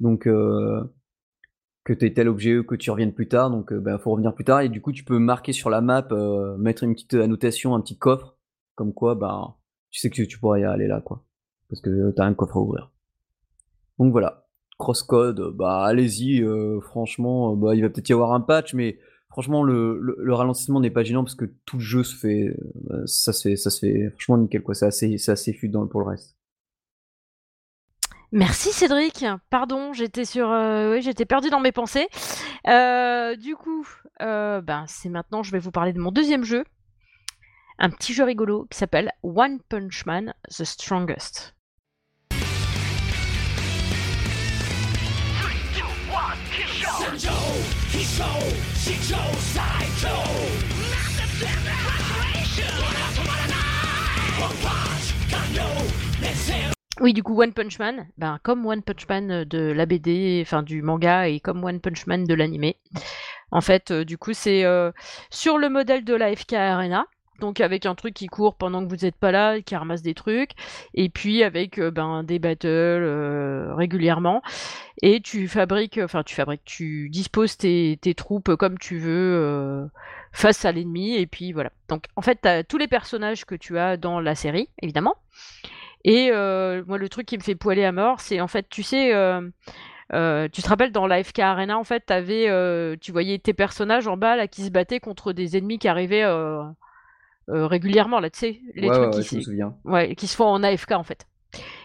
Donc que tu aies tel objet que tu reviennes plus tard, donc il ben, faut revenir plus tard, et du coup tu peux marquer sur la map, mettre une petite annotation, un petit coffre, comme quoi ben tu sais que tu pourras y aller là, quoi. Parce que t'as un coffre à ouvrir. Donc voilà. Crosscode, bah allez-y, euh, franchement, euh, bah, il va peut-être y avoir un patch, mais franchement, le, le, ralentissement n'est pas gênant parce que tout le jeu se fait, euh, ça se fait, ça se fait franchement nickel, quoi. C'est assez, assez pour le reste. Merci Cédric. Pardon, j'étais sur, oui, j'étais perdu dans mes pensées. du coup, ben c'est maintenant, je vais vous parler de mon deuxième jeu un petit jeu rigolo qui s'appelle One Punch Man The Strongest. Oui, du coup, One Punch Man, ben, comme One Punch Man euh, de la BD, enfin du manga, et comme One Punch Man de l'animé. En fait, euh, du coup, c'est euh, sur le modèle de la FK Arena, donc avec un truc qui court pendant que vous n'êtes pas là, qui ramasse des trucs, et puis avec euh, ben, des battles régulièrement. Et tu fabriques, enfin tu fabriques, tu disposes tes, troupes comme tu veux face à l'ennemi, et puis voilà. Donc en fait, tu as tous les personnages que tu as dans la série, évidemment. Et euh, moi, le truc qui me fait poiler à mort, c'est en fait, tu sais, euh, euh, tu te rappelles dans l'AFK Arena, en fait, avais, tu voyais tes personnages en bas là qui se battaient contre des ennemis qui arrivaient régulièrement là, tu sais, les trucs qui, ouais, qui se font en AFK en fait.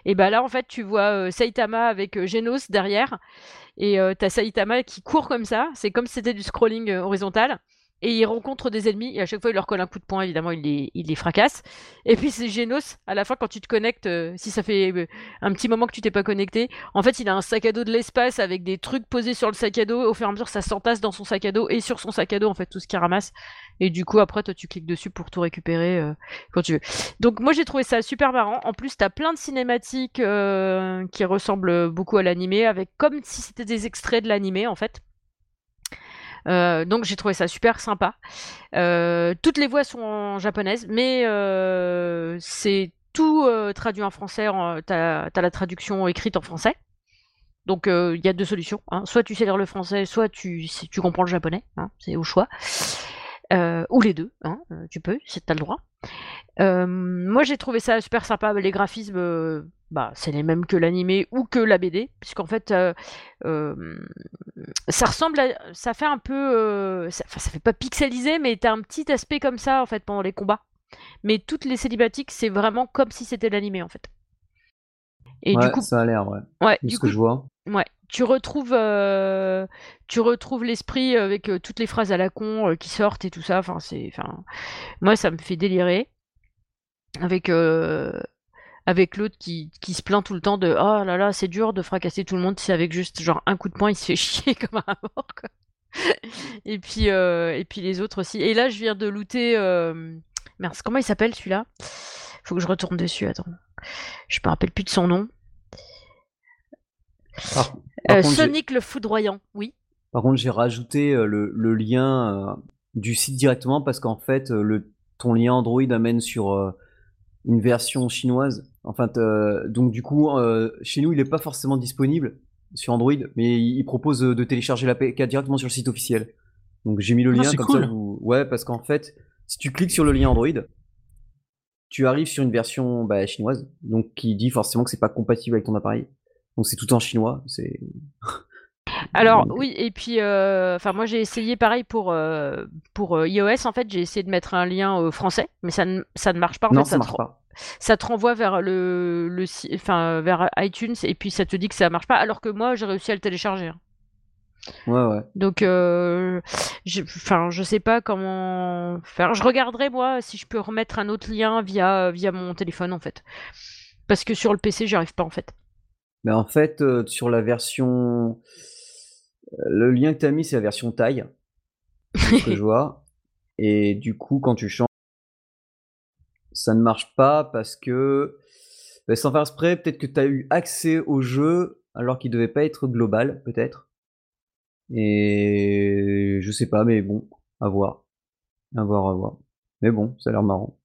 Et bah là, en fait, tu vois Saitama avec Genos derrière, et t'as Saitama qui court comme ça. C'est comme si c'était du scrolling horizontal et il rencontre des ennemis et à chaque fois il leur colle un coup de poing évidemment il les, il les fracasse et puis c'est Genos à la fin quand tu te connectes euh, si ça fait euh, un petit moment que tu t'es pas connecté en fait il a un sac à dos de l'espace avec des trucs posés sur le sac à dos. Au fur et à mesure ça s'entasse dans son sac à dos et sur son sac à dos en fait tout ce qu'il ramasse. Et du coup après toi tu cliques dessus pour tout récupérer euh, quand tu veux. Donc moi j'ai trouvé ça super marrant. En plus t'as plein de cinématiques qui ressemblent beaucoup à l'animé avec comme si c'était des extraits de l'animé en fait euh, donc j'ai trouvé ça super sympa. Euh, toutes les voix sont en japonaise, mais euh, c'est tout traduit en français. Tu as, la traduction écrite en français. Donc il y a deux solutions. Hein. Soit tu sais lire le français, soit tu, comprends le japonais. Hein. C'est au choix. ou les deux, hein. tu peux, tu as le droit. moi j'ai trouvé ça super sympa. Les graphismes, bah, c'est les mêmes que l'animé ou que la BD, puisqu'en fait, euh, euh, ça ressemble à, ça fait un peu, euh, ça, ça, fait pas pixelisé, mais t'as un petit aspect comme ça en fait pendant les combats. Mais toutes les célibatiques, c'est vraiment comme si c'était l'animé en fait. Et du coup, ça a l'air, ouais. Ouais, du ce coup, que je vois. Ouais, tu retrouves, tu retrouves l'esprit avec toutes les phrases à la con qui sortent et tout ça. Enfin, c'est, enfin, moi, ça me fait délirer avec avec l'autre qui, qui, se plaint tout le temps de oh là là c'est dur de fracasser tout le monde si avec juste genre un coup de poing il se fait chier comme un mort quoi. et puis euh, et puis les autres aussi. Et là je viens de looter euh... merde comment il s'appelle celui-là? Faut que je retourne dessus attends. Je me rappelle plus de son nom. Euh, Sonic le foudroyant oui. Par contre j'ai rajouté euh, le, le, lien du site directement parce qu'en fait le ton lien Android amène sur une version chinoise. Enfin, donc du coup, euh, chez nous, il n'est pas forcément disponible sur Android, mais il propose de télécharger l'APK directement sur le site officiel. Donc j'ai mis le ah, lien comme ça. Ouais, parce qu'en fait, si tu cliques sur le lien Android, tu arrives sur une version bah, chinoise, donc qui dit forcément que c'est pas compatible avec ton appareil. Donc c'est tout en chinois. C'est alors oui, et puis, euh, enfin moi j'ai essayé pareil pour euh, pour euh, iOS. En fait, j'ai essayé de mettre un lien français, mais ça ne ça ne marche pas. non, ça, marche pas. Ça te renvoie vers le le enfin vers iTunes et puis ça te dit que ça marche pas, alors que moi j'ai réussi à le télécharger. Hein. Ouais ouais. Donc, je, enfin je sais pas comment faire. Je regarderai moi si je peux remettre un autre lien via via mon téléphone en fait, parce que sur le PC j'y arrive pas en fait. Mais en fait, sur la version le lien que tu as mis, c'est la version taille. que je vois. Et du coup, quand tu changes, ça ne marche pas parce que, bah, sans faire exprès, peut-être que tu as eu accès au jeu alors qu'il devait pas être global, peut-être. Et je sais pas, mais bon, à voir. À voir, à voir. Mais bon, ça a l'air marrant.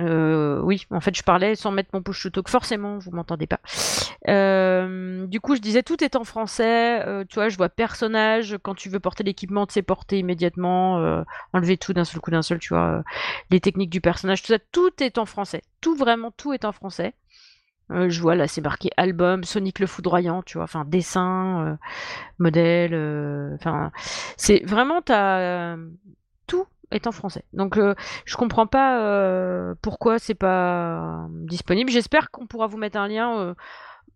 Euh, oui, en fait, je parlais sans mettre mon push to talk. Forcément, vous m'entendez pas. Euh, du coup, je disais tout est en français. Euh, tu vois, je vois personnage. Quand tu veux porter l'équipement, tu sais porter immédiatement, enlever tout d'un seul coup, d'un seul. Tu vois, les techniques du personnage, tout ça, tout est en français. Tout vraiment, tout est en français. je vois là, c'est marqué album, Sonic le foudroyant, tu vois, enfin dessin, modèle, enfin, c'est vraiment t'as est en français. Donc euh, je comprends pas euh, pourquoi c'est pas disponible. J'espère qu'on pourra vous mettre un lien euh,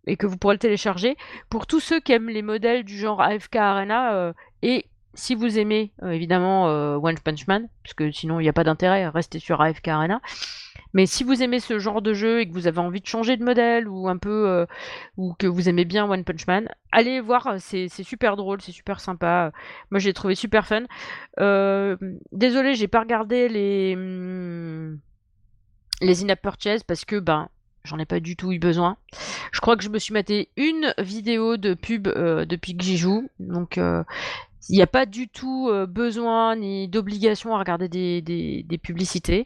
et que vous pourrez le télécharger. Pour tous ceux qui aiment les modèles du genre AFK Arena et si vous aimez évidemment One Punch Man, parce que sinon il n'y a pas d'intérêt, à rester sur AFK Arena. Mais si vous aimez ce genre de jeu et que vous avez envie de changer de modèle ou un peu euh, ou que vous aimez bien One Punch Man, allez voir, c'est super drôle, c'est super sympa. Moi, j'ai trouvé super fun. Euh, désolé, j'ai pas regardé les hmm, les in-app purchase parce que ben j'en ai pas du tout eu besoin. Je crois que je me suis maté une vidéo de pub euh, depuis que j'y joue, donc il n'y a pas du tout besoin ni d'obligation à regarder des publicités.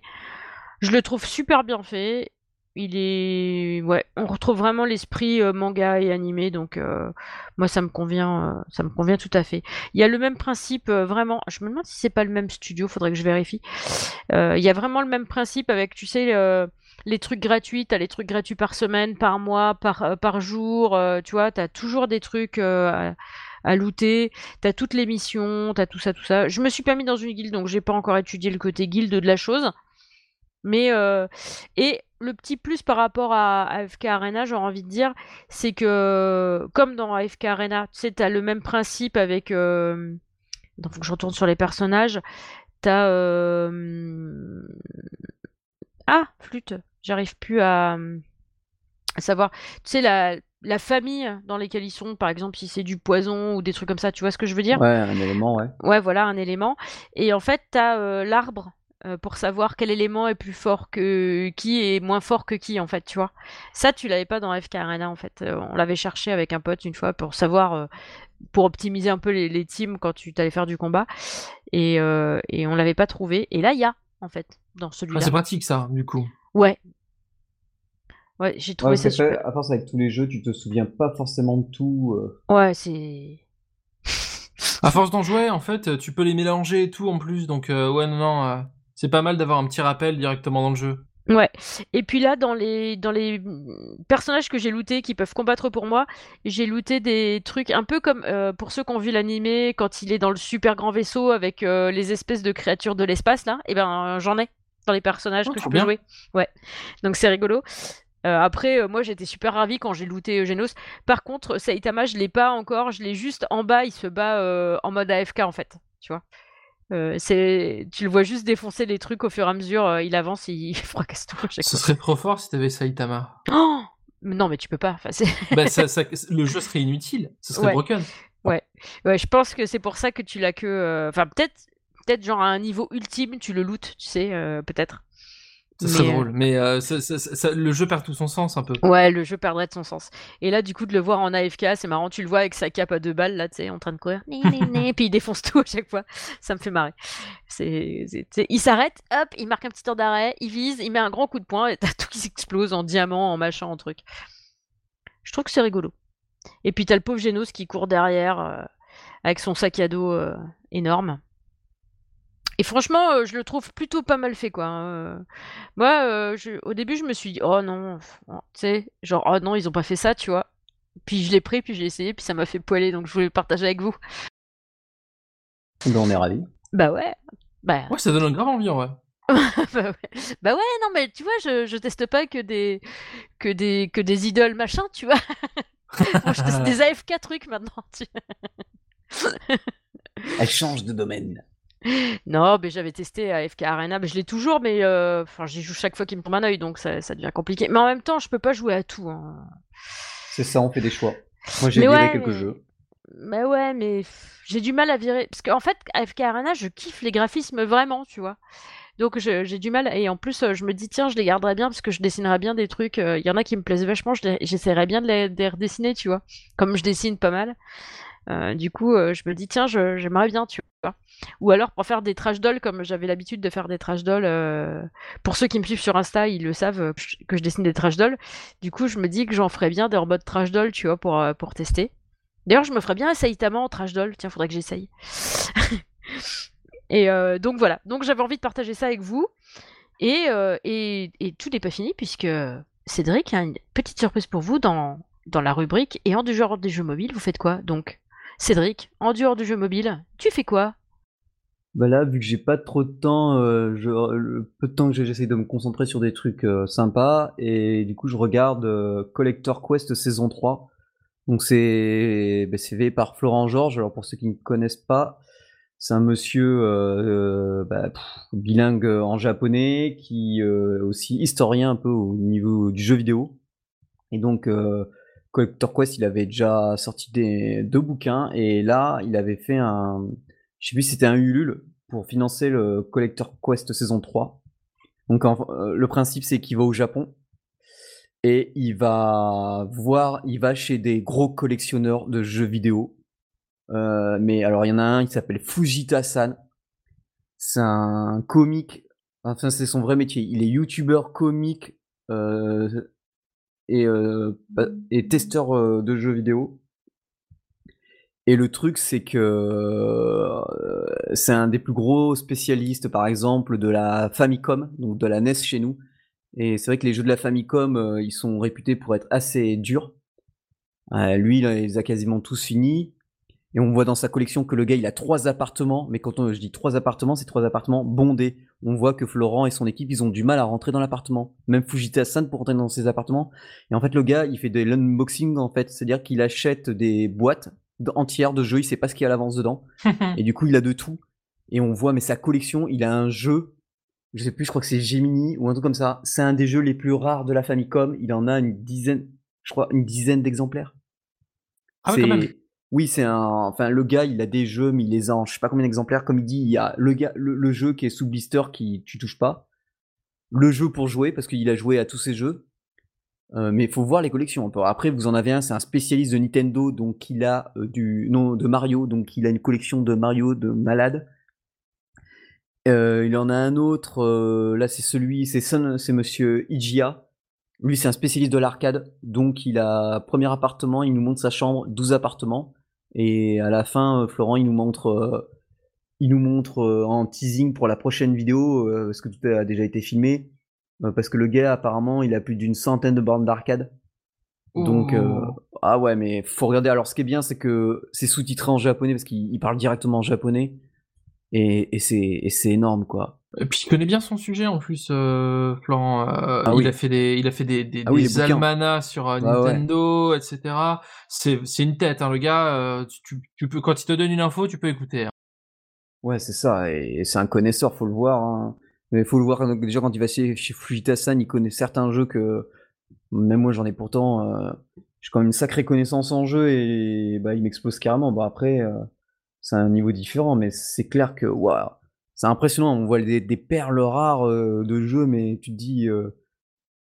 Je le trouve super bien fait. Il est, on retrouve vraiment l'esprit euh, manga et animé, donc euh, moi ça me convient, euh, ça me convient tout à fait. Il y a le même principe, vraiment. Je me demande si c'est pas le même studio, faudrait que je vérifie. il y a vraiment le même principe avec, tu sais, les trucs gratuits, t'as les trucs gratuits par semaine, par mois, par, jour, tu vois, t'as toujours des trucs à, à looter, t'as toutes les missions, t'as tout ça, tout ça. Je me suis pas dans une guilde, donc j'ai pas encore étudié le côté guilde de la chose. Mais euh, et le petit plus par rapport à AFK Arena, j'aurais envie de dire, c'est que comme dans AFK Arena, tu sais, t'as le même principe avec. Euh... faut que je retourne sur les personnages. T'as. Euh... Ah, flûte. J'arrive plus à... savoir. Tu sais, la, la famille dans lesquelles ils sont, par exemple, si c'est du poison ou des trucs comme ça, tu vois ce que je veux dire? Ouais, un élément, ouais. Ouais, voilà, un élément. Et en fait, t'as euh, l'arbre pour savoir quel élément est plus fort que qui et moins fort que qui en fait tu vois. Ça tu l'avais pas dans FK Arena en fait. Euh, on l'avait cherché avec un pote une fois pour savoir euh, pour optimiser un peu les, teams quand tu t'allais faire du combat. Et, et on l'avait pas trouvé. Et là il y a en fait dans celui-là. ah, c'est pratique ça du coup. Ouais. Ouais j'ai trouvé ça super. à force avec tous les jeux tu te souviens pas forcément de tout ouais c'est à force d'en jouer, en fait, tu peux les mélanger et tout en plus. Donc, ouais, non, non c'est pas mal d'avoir un petit rappel directement dans le jeu. Ouais. Et puis là, dans les, dans les personnages que j'ai lootés qui peuvent combattre pour moi, j'ai looté des trucs un peu comme euh, pour ceux qui ont vu l'animé quand il est dans le super grand vaisseau avec euh, les espèces de créatures de l'espace là. Et eh ben j'en ai dans les personnages oh, que je peux jouer. Ouais. Donc c'est rigolo. Euh, après, moi j'étais super ravi quand j'ai looté Genos. Par contre, Saitama, je l'ai pas encore. Je l'ai juste en bas. Il se bat en mode AFK en fait. Tu vois. Euh, c'est, tu le vois juste défoncer les trucs au fur et à mesure. Euh, il avance, il fracasse tout. Ce serait trop fort si t'avais Saitama. Oh non, mais tu peux pas. Enfin, bah, le jeu serait inutile. Ce serait broken. Ouais. ouais, je pense que c'est pour ça que tu l'as que. Euh, enfin, peut-être, peut-être genre à un niveau ultime, tu le lootes, tu sais, peut-être. Ça serait drôle, mais euh, le jeu perd tout son sens un peu. Ouais, le jeu perdrait de son sens. Et là, du coup, de le voir en AFK, c'est marrant. Tu le vois avec sa cape à deux balles, là, tu sais, en train de courir. Et puis il défonce tout à chaque fois. Ça me fait marrer. C'est, il s'arrête, hop, il marque un petit temps d'arrêt, il vise, il met un grand coup de poing, et t'as tout qui s'explose en diamant, en machin, en truc. Je trouve que c'est rigolo. Et puis t'as le pauvre Genos qui court derrière euh, avec son sac à dos euh, énorme. Et franchement, euh, je le trouve plutôt pas mal fait, quoi. Hein, euh. Moi, euh, au début, je me suis dit, oh non, tu sais, genre, oh non, ils ont pas fait ça, tu vois. Puis je l'ai pris, puis j'ai essayé, puis ça m'a fait poiler, donc je voulais le partager avec vous. Ben, on est ravis. Bah ouais. Bah... Ouais, ça donne un grave envie, ouais. bah, ouais. bah ouais, non, mais tu vois, je, je teste pas que des, que des, que des idoles machin, tu vois. je teste des AFK trucs maintenant. Tu... Elle change de domaine. Non, mais j'avais testé à FK Arena, mais je l'ai toujours, mais euh, enfin, j'y joue chaque fois qu'il me tombe un œil, donc ça, devient compliqué. Mais en même temps, je peux pas jouer à tout. Hein. C'est ça, on fait des choix. Moi, j'ai viré quelques jeux. Mais ouais, mais j'ai du mal à virer. Parce qu'en fait, à FK Arena, je kiffe les graphismes vraiment, tu vois. Donc j'ai du mal. Et en plus, euh, je me dis, tiens, je les garderai bien parce que je dessinerai bien des trucs. Euh, il y en a qui me plaisent vachement, j'essaierai bien de les, de les redessiner, tu vois. Comme je dessine pas mal. Euh, du coup, euh, je me dis, tiens, j'aimerais bien, tu vois. Ou alors pour faire des trash dolls, comme j'avais l'habitude de faire des trash dolls. Euh, pour ceux qui me suivent sur Insta, ils le savent que je dessine des trash dolls. Du coup, je me dis que j'en ferais bien des robots trash dolls, tu vois, pour, pour tester. D'ailleurs, je me ferais bien un Saitama en trash doll. Tiens, faudrait que j'essaye. et donc voilà. Donc j'avais envie de partager ça avec vous. Et, et, et tout n'est pas fini puisque Cédric a une petite surprise pour vous dans, dans la rubrique. Et en dehors des jeux mobiles, vous faites quoi donc? Cédric, en dehors du jeu mobile, tu fais quoi? Bah là, vu que j'ai pas trop de temps, euh, je, le peu de temps que j'ai, j'essaie de me concentrer sur des trucs euh, sympas. Et du coup, je regarde euh, Collector Quest saison 3. Donc c'est bah, fait par Florent Georges. Alors pour ceux qui ne connaissent pas, C'est un monsieur bah, bilingue en japonais qui est aussi historien un peu au niveau du jeu vidéo. Et donc Collector Quest, il avait déjà sorti des deux bouquins et là, il avait fait un je sais plus c'était un Ulule pour financer le Collector Quest saison 3. Donc le principe c'est qu'il va au Japon et il va voir, il va chez des gros collectionneurs de jeux vidéo. Euh, mais alors il y en a un, il s'appelle Fujita-san. C'est un comique, enfin c'est son vrai métier. Il est youtubeur, comique euh, et, euh, bah, et testeur de jeux vidéo. Et le truc, c'est que c'est un des plus gros spécialistes, par exemple, de la Famicom, donc de la NES chez nous. Et c'est vrai que les jeux de la Famicom, euh, ils sont réputés pour être assez durs. Euh, lui, il les a quasiment tous finis. Et on voit dans sa collection que le gars, il a trois appartements. Mais quand on, je dis trois appartements, c'est trois appartements bondés. On voit que Florent et son équipe, ils ont du mal à rentrer dans l'appartement. Même Fujita-san pour rentrer dans ses appartements. Et en fait, le gars, il fait de l'unboxing, en fait. C'est-à-dire qu'il achète des boîtes entières de jeux. Il sait pas ce qu'il y a à l'avance dedans. et du coup, il a de tout. Et on voit, mais sa collection, il a un jeu je sais plus, je crois que c'est Gemini ou un truc comme ça. C'est un des jeux les plus rares de la Famicom. Il en a une dizaine, je crois, une dizaine d'exemplaires. Ah oui, quand même. Oui, c'est un. Enfin, le gars, il a des jeux, mais il les a en je sais pas combien d'exemplaires. Comme il dit, il y a le, jeu qui est sous blister qui tu touches pas. Le jeu pour jouer, parce qu'il a joué à tous ces jeux. Euh, mais il faut voir les collections. Après, vous en avez un, c'est un spécialiste de Nintendo, donc il a euh, du. Non, de Mario, donc il a une collection de Mario de malade. Euh, il en a un autre, là c'est celui, c'est c'est monsieur Igia. Lui c'est un spécialiste de l'arcade, donc il a premier appartement, il nous montre sa chambre, 12 appartements, et à la fin, euh, Florent il nous montre, il nous montre en teasing pour la prochaine vidéo, parce que tout a déjà été filmé, parce que le gars apparemment il a plus d'une centaine de bornes d'arcade. Donc ah ouais mais faut regarder. Alors ce qui est bien c'est que c'est sous-titré en japonais parce qu'il parle directement en japonais. Et, et c'est énorme, quoi. Et puis il connaît bien son sujet en plus, euh, Florent. Euh, ah il, a fait des, il a fait des, des, ah des almanachs sur euh, Nintendo, etc. C'est une tête, hein, le gars. Euh, tu, tu, peux, quand il te donne une info, tu peux écouter. Hein. Ouais, c'est ça. Et, c'est un connaisseur, faut le voir. Hein. Mais faut le voir déjà quand il va chez, chez Fujita-san, il connaît certains jeux que même moi j'en ai pourtant. Euh, j'ai quand même une sacrée connaissance en jeu et bah il m'expose carrément. Bon après c'est un niveau différent, mais c'est clair que waouh, c'est impressionnant. On voit des, perles rares euh, de jeu, mais tu te dis, euh,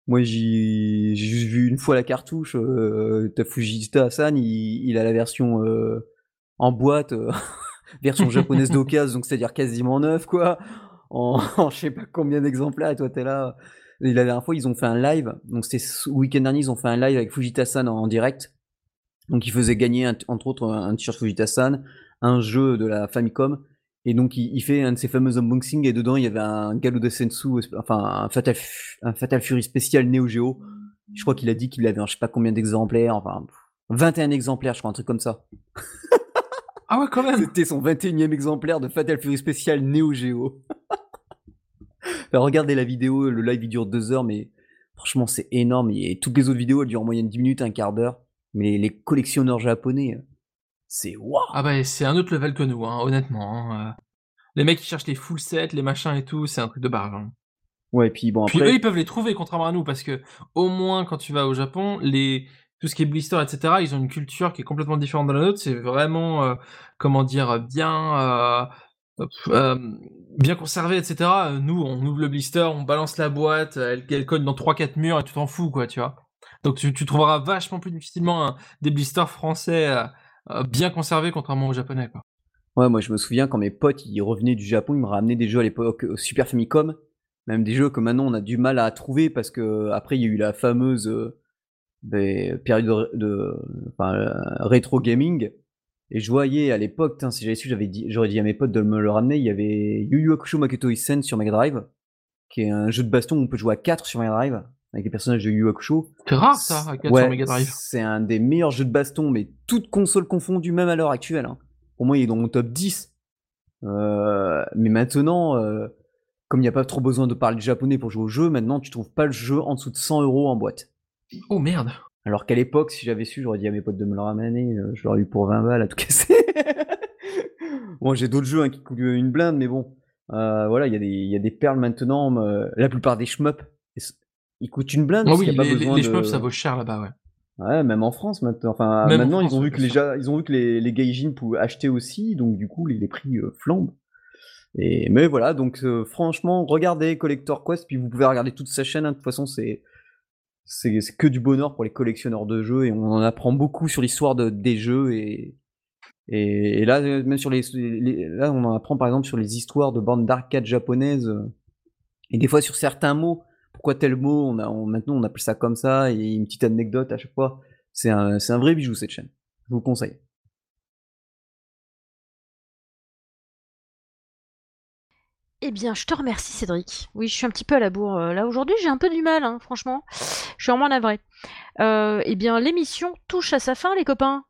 moi j'ai juste vu une fois la cartouche. Euh, Fujita Hassan, il, il, a la version euh, en boîte, version japonaise d'occasion, donc c'est-à-dire quasiment neuf, quoi. En, en je sais pas combien d'exemplaires, et toi t'es là. Et la dernière fois, ils ont fait un live, donc c'était ce week-end dernier, ils ont fait un live avec Fujita-san en, direct. Donc ils faisaient gagner entre autres un t-shirt Fujita-san, un jeu de la Famicom. Et donc, il, fait un de ses fameux unboxings et dedans, il y avait un Galuda Sensu, enfin, un Fatal, un Fatal Fury spécial Neo Geo. Je crois qu'il a dit qu'il avait, je sais pas combien d'exemplaires, enfin, 21 exemplaires, je crois, un truc comme ça. Ah ouais, quand même. C'était son 21e exemplaire de Fatal Fury spécial Neo Geo. regardez la vidéo, le live il dure deux heures, mais franchement, c'est énorme. Et toutes les autres vidéos, elles durent en moyenne 10 minutes, un quart d'heure. Mais les collectionneurs japonais, c'est waouh Ah bah c'est un autre level que nous, hein, honnêtement. Hein, euh. Les mecs qui cherchent les full sets, les machins et tout, c'est un truc de barge. Hein. Ouais, puis bon après. Puis eux ils peuvent les trouver contrairement à nous parce que au moins quand tu vas au Japon, les tout ce qui est blister, etc. Ils ont une culture qui est complètement différente de la nôtre. C'est vraiment euh, comment dire bien. Euh, bien conservé, etc. Nous, on ouvre le blister, on balance la boîte, elle, elle cogne dans 3-4 murs et tu t'en fous, quoi, tu vois. Donc tu, tu trouveras vachement plus difficilement des blisters français euh, bien conservé contrairement aux japonais. Quoi. Ouais, moi je me souviens quand mes potes ils revenaient du Japon, ils me ramenaient des jeux à l'époque au Super Famicom, même des jeux que maintenant on a du mal à trouver parce que après il y a eu la fameuse euh, période de, euh, rétro gaming. Et je voyais à l'époque, si j'avais su, j'avais j'aurais dit à mes potes de me le ramener. Il y avait Yu Yu Hakusho Makoto Isen sur Mega Drive, qui est un jeu de baston où on peut jouer à 4 sur Mega Drive avec les personnages de Yu Hakusho. C'est rare ça, à 4 sur Mega Drive. C'est un des meilleurs jeux de baston, mais toutes consoles confondues, même à l'heure actuelle. Hein. Pour moi, il est dans mon top 10. Euh, mais maintenant, euh, comme il n'y a pas trop besoin de parler japonais pour jouer au jeu, maintenant tu trouves pas le jeu en dessous de 100 euros en boîte. Oh merde Alors qu'à l'époque, si j'avais su, j'aurais dit à mes potes de me le ramener, euh, je l'aurais eu pour 20 balles à tout casser. bon, j'ai d'autres jeux hein, qui coûtent une blinde, mais bon, voilà, il y, a des, y a des perles maintenant. la plupart des shmups, ils coûtent une blinde. Oh oui, les, les shmups, ça vaut cher là-bas, ouais. Ouais, même en France maintenant. Enfin, maintenant ils ont vu que les ils ont vu que les, les gaijins pouvaient acheter aussi, donc du coup les, prix euh, flambent. Et mais voilà, donc euh, franchement, regardez Collector Quest, puis vous pouvez regarder toute sa chaîne. Hein. De toute façon, c'est c'est que du bonheur pour les collectionneurs de jeux et on en apprend beaucoup sur l'histoire de, des jeux et, et, là même sur les, là on en apprend par exemple sur les histoires de bandes d'arcade japonaises et des fois sur certains mots pourquoi tel mot on a maintenant on appelle ça comme ça et une petite anecdote à chaque fois c'est un, un vrai bijou cette chaîne je vous conseille Eh bien, je te remercie, Cédric. Oui, je suis un petit peu à la bourre. Euh, là, aujourd'hui, j'ai un peu du mal, hein, franchement. Je suis vraiment navré. Euh, eh bien, l'émission touche à sa fin, les copains.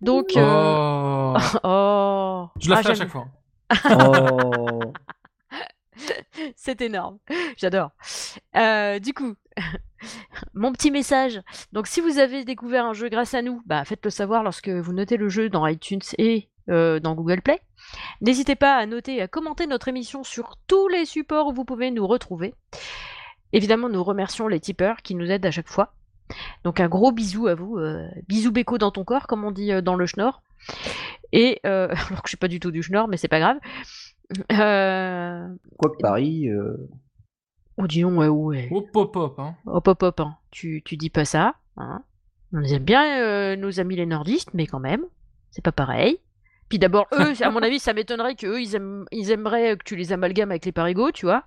Donc. Euh... Oh. oh. Je la ah, fais à chaque fois. oh. C'est énorme. J'adore. Euh, du coup, mon petit message. Donc, si vous avez découvert un jeu grâce à nous, bah, faites-le savoir lorsque vous notez le jeu dans iTunes et euh, dans Google Play. N'hésitez pas à noter et à commenter notre émission sur tous les supports où vous pouvez nous retrouver. Évidemment, nous remercions les tipeurs qui nous aident à chaque fois. Donc un gros bisou à vous, euh, bisou béco dans ton corps, comme on dit dans le schnorr. Et alors que je suis pas du tout du schnorr, mais c'est pas grave. Quoi que Paris. Oh dis ouais ouais. Hop hop hop hein. Hop hop hop hein. Tu, tu dis pas ça. Hein. On aime bien nos amis les nordistes, mais quand même, c'est pas pareil. Puis d'abord, eux, à mon avis, ça m'étonnerait qu'eux, ils, ils aimeraient que tu les amalgames avec les parigots, tu vois.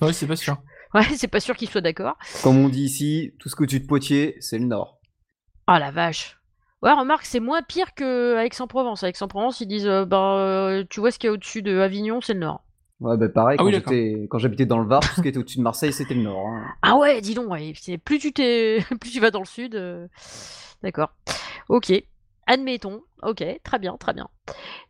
Ouais, c'est pas sûr. Ouais, c'est pas sûr qu'ils soient d'accord. Comme on dit ici, tout ce que tu te Poitiers, c'est le Nord. Ah la vache. Ouais, remarque, c'est moins pire que Aix-en-Provence. À Aix-en-Provence, ils disent, euh, bah, euh, tu vois ce qu'il y a au-dessus de Avignon, c'est le Nord. Ouais, bah pareil, ah quand, j'habitais dans le Var, tout ce qui était au-dessus de Marseille, c'était le Nord. Hein. Ah ouais, dis donc, ouais. plus tu t'es, plus tu vas dans le sud. Euh, d'accord. Ok. Admettons. Ok, très bien, très bien.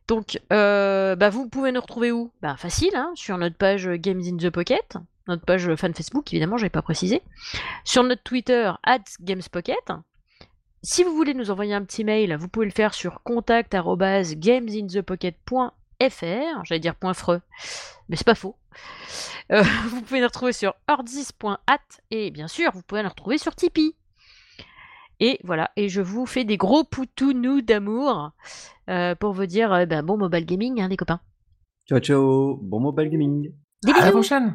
Donc, euh, bah, vous pouvez nous retrouver où? Bah, facile, hein, sur notre page Games in the Pocket, notre page fan Facebook, évidemment, je n'avais pas précisé. Sur notre Twitter, at GamesPocket. Si vous voulez nous envoyer un petit mail, vous pouvez le faire sur contact.gamesinthepocket.fr, j'allais dire .freux, mais c'est pas faux. Euh, vous pouvez nous retrouver sur ordis.at et bien sûr, vous pouvez nous retrouver sur Tipeee. Et voilà, et je vous fais des gros poutous d'amour euh, pour vous dire euh, bah, bon mobile gaming, hein, les copains. Ciao, ciao, bon mobile gaming. à la prochaine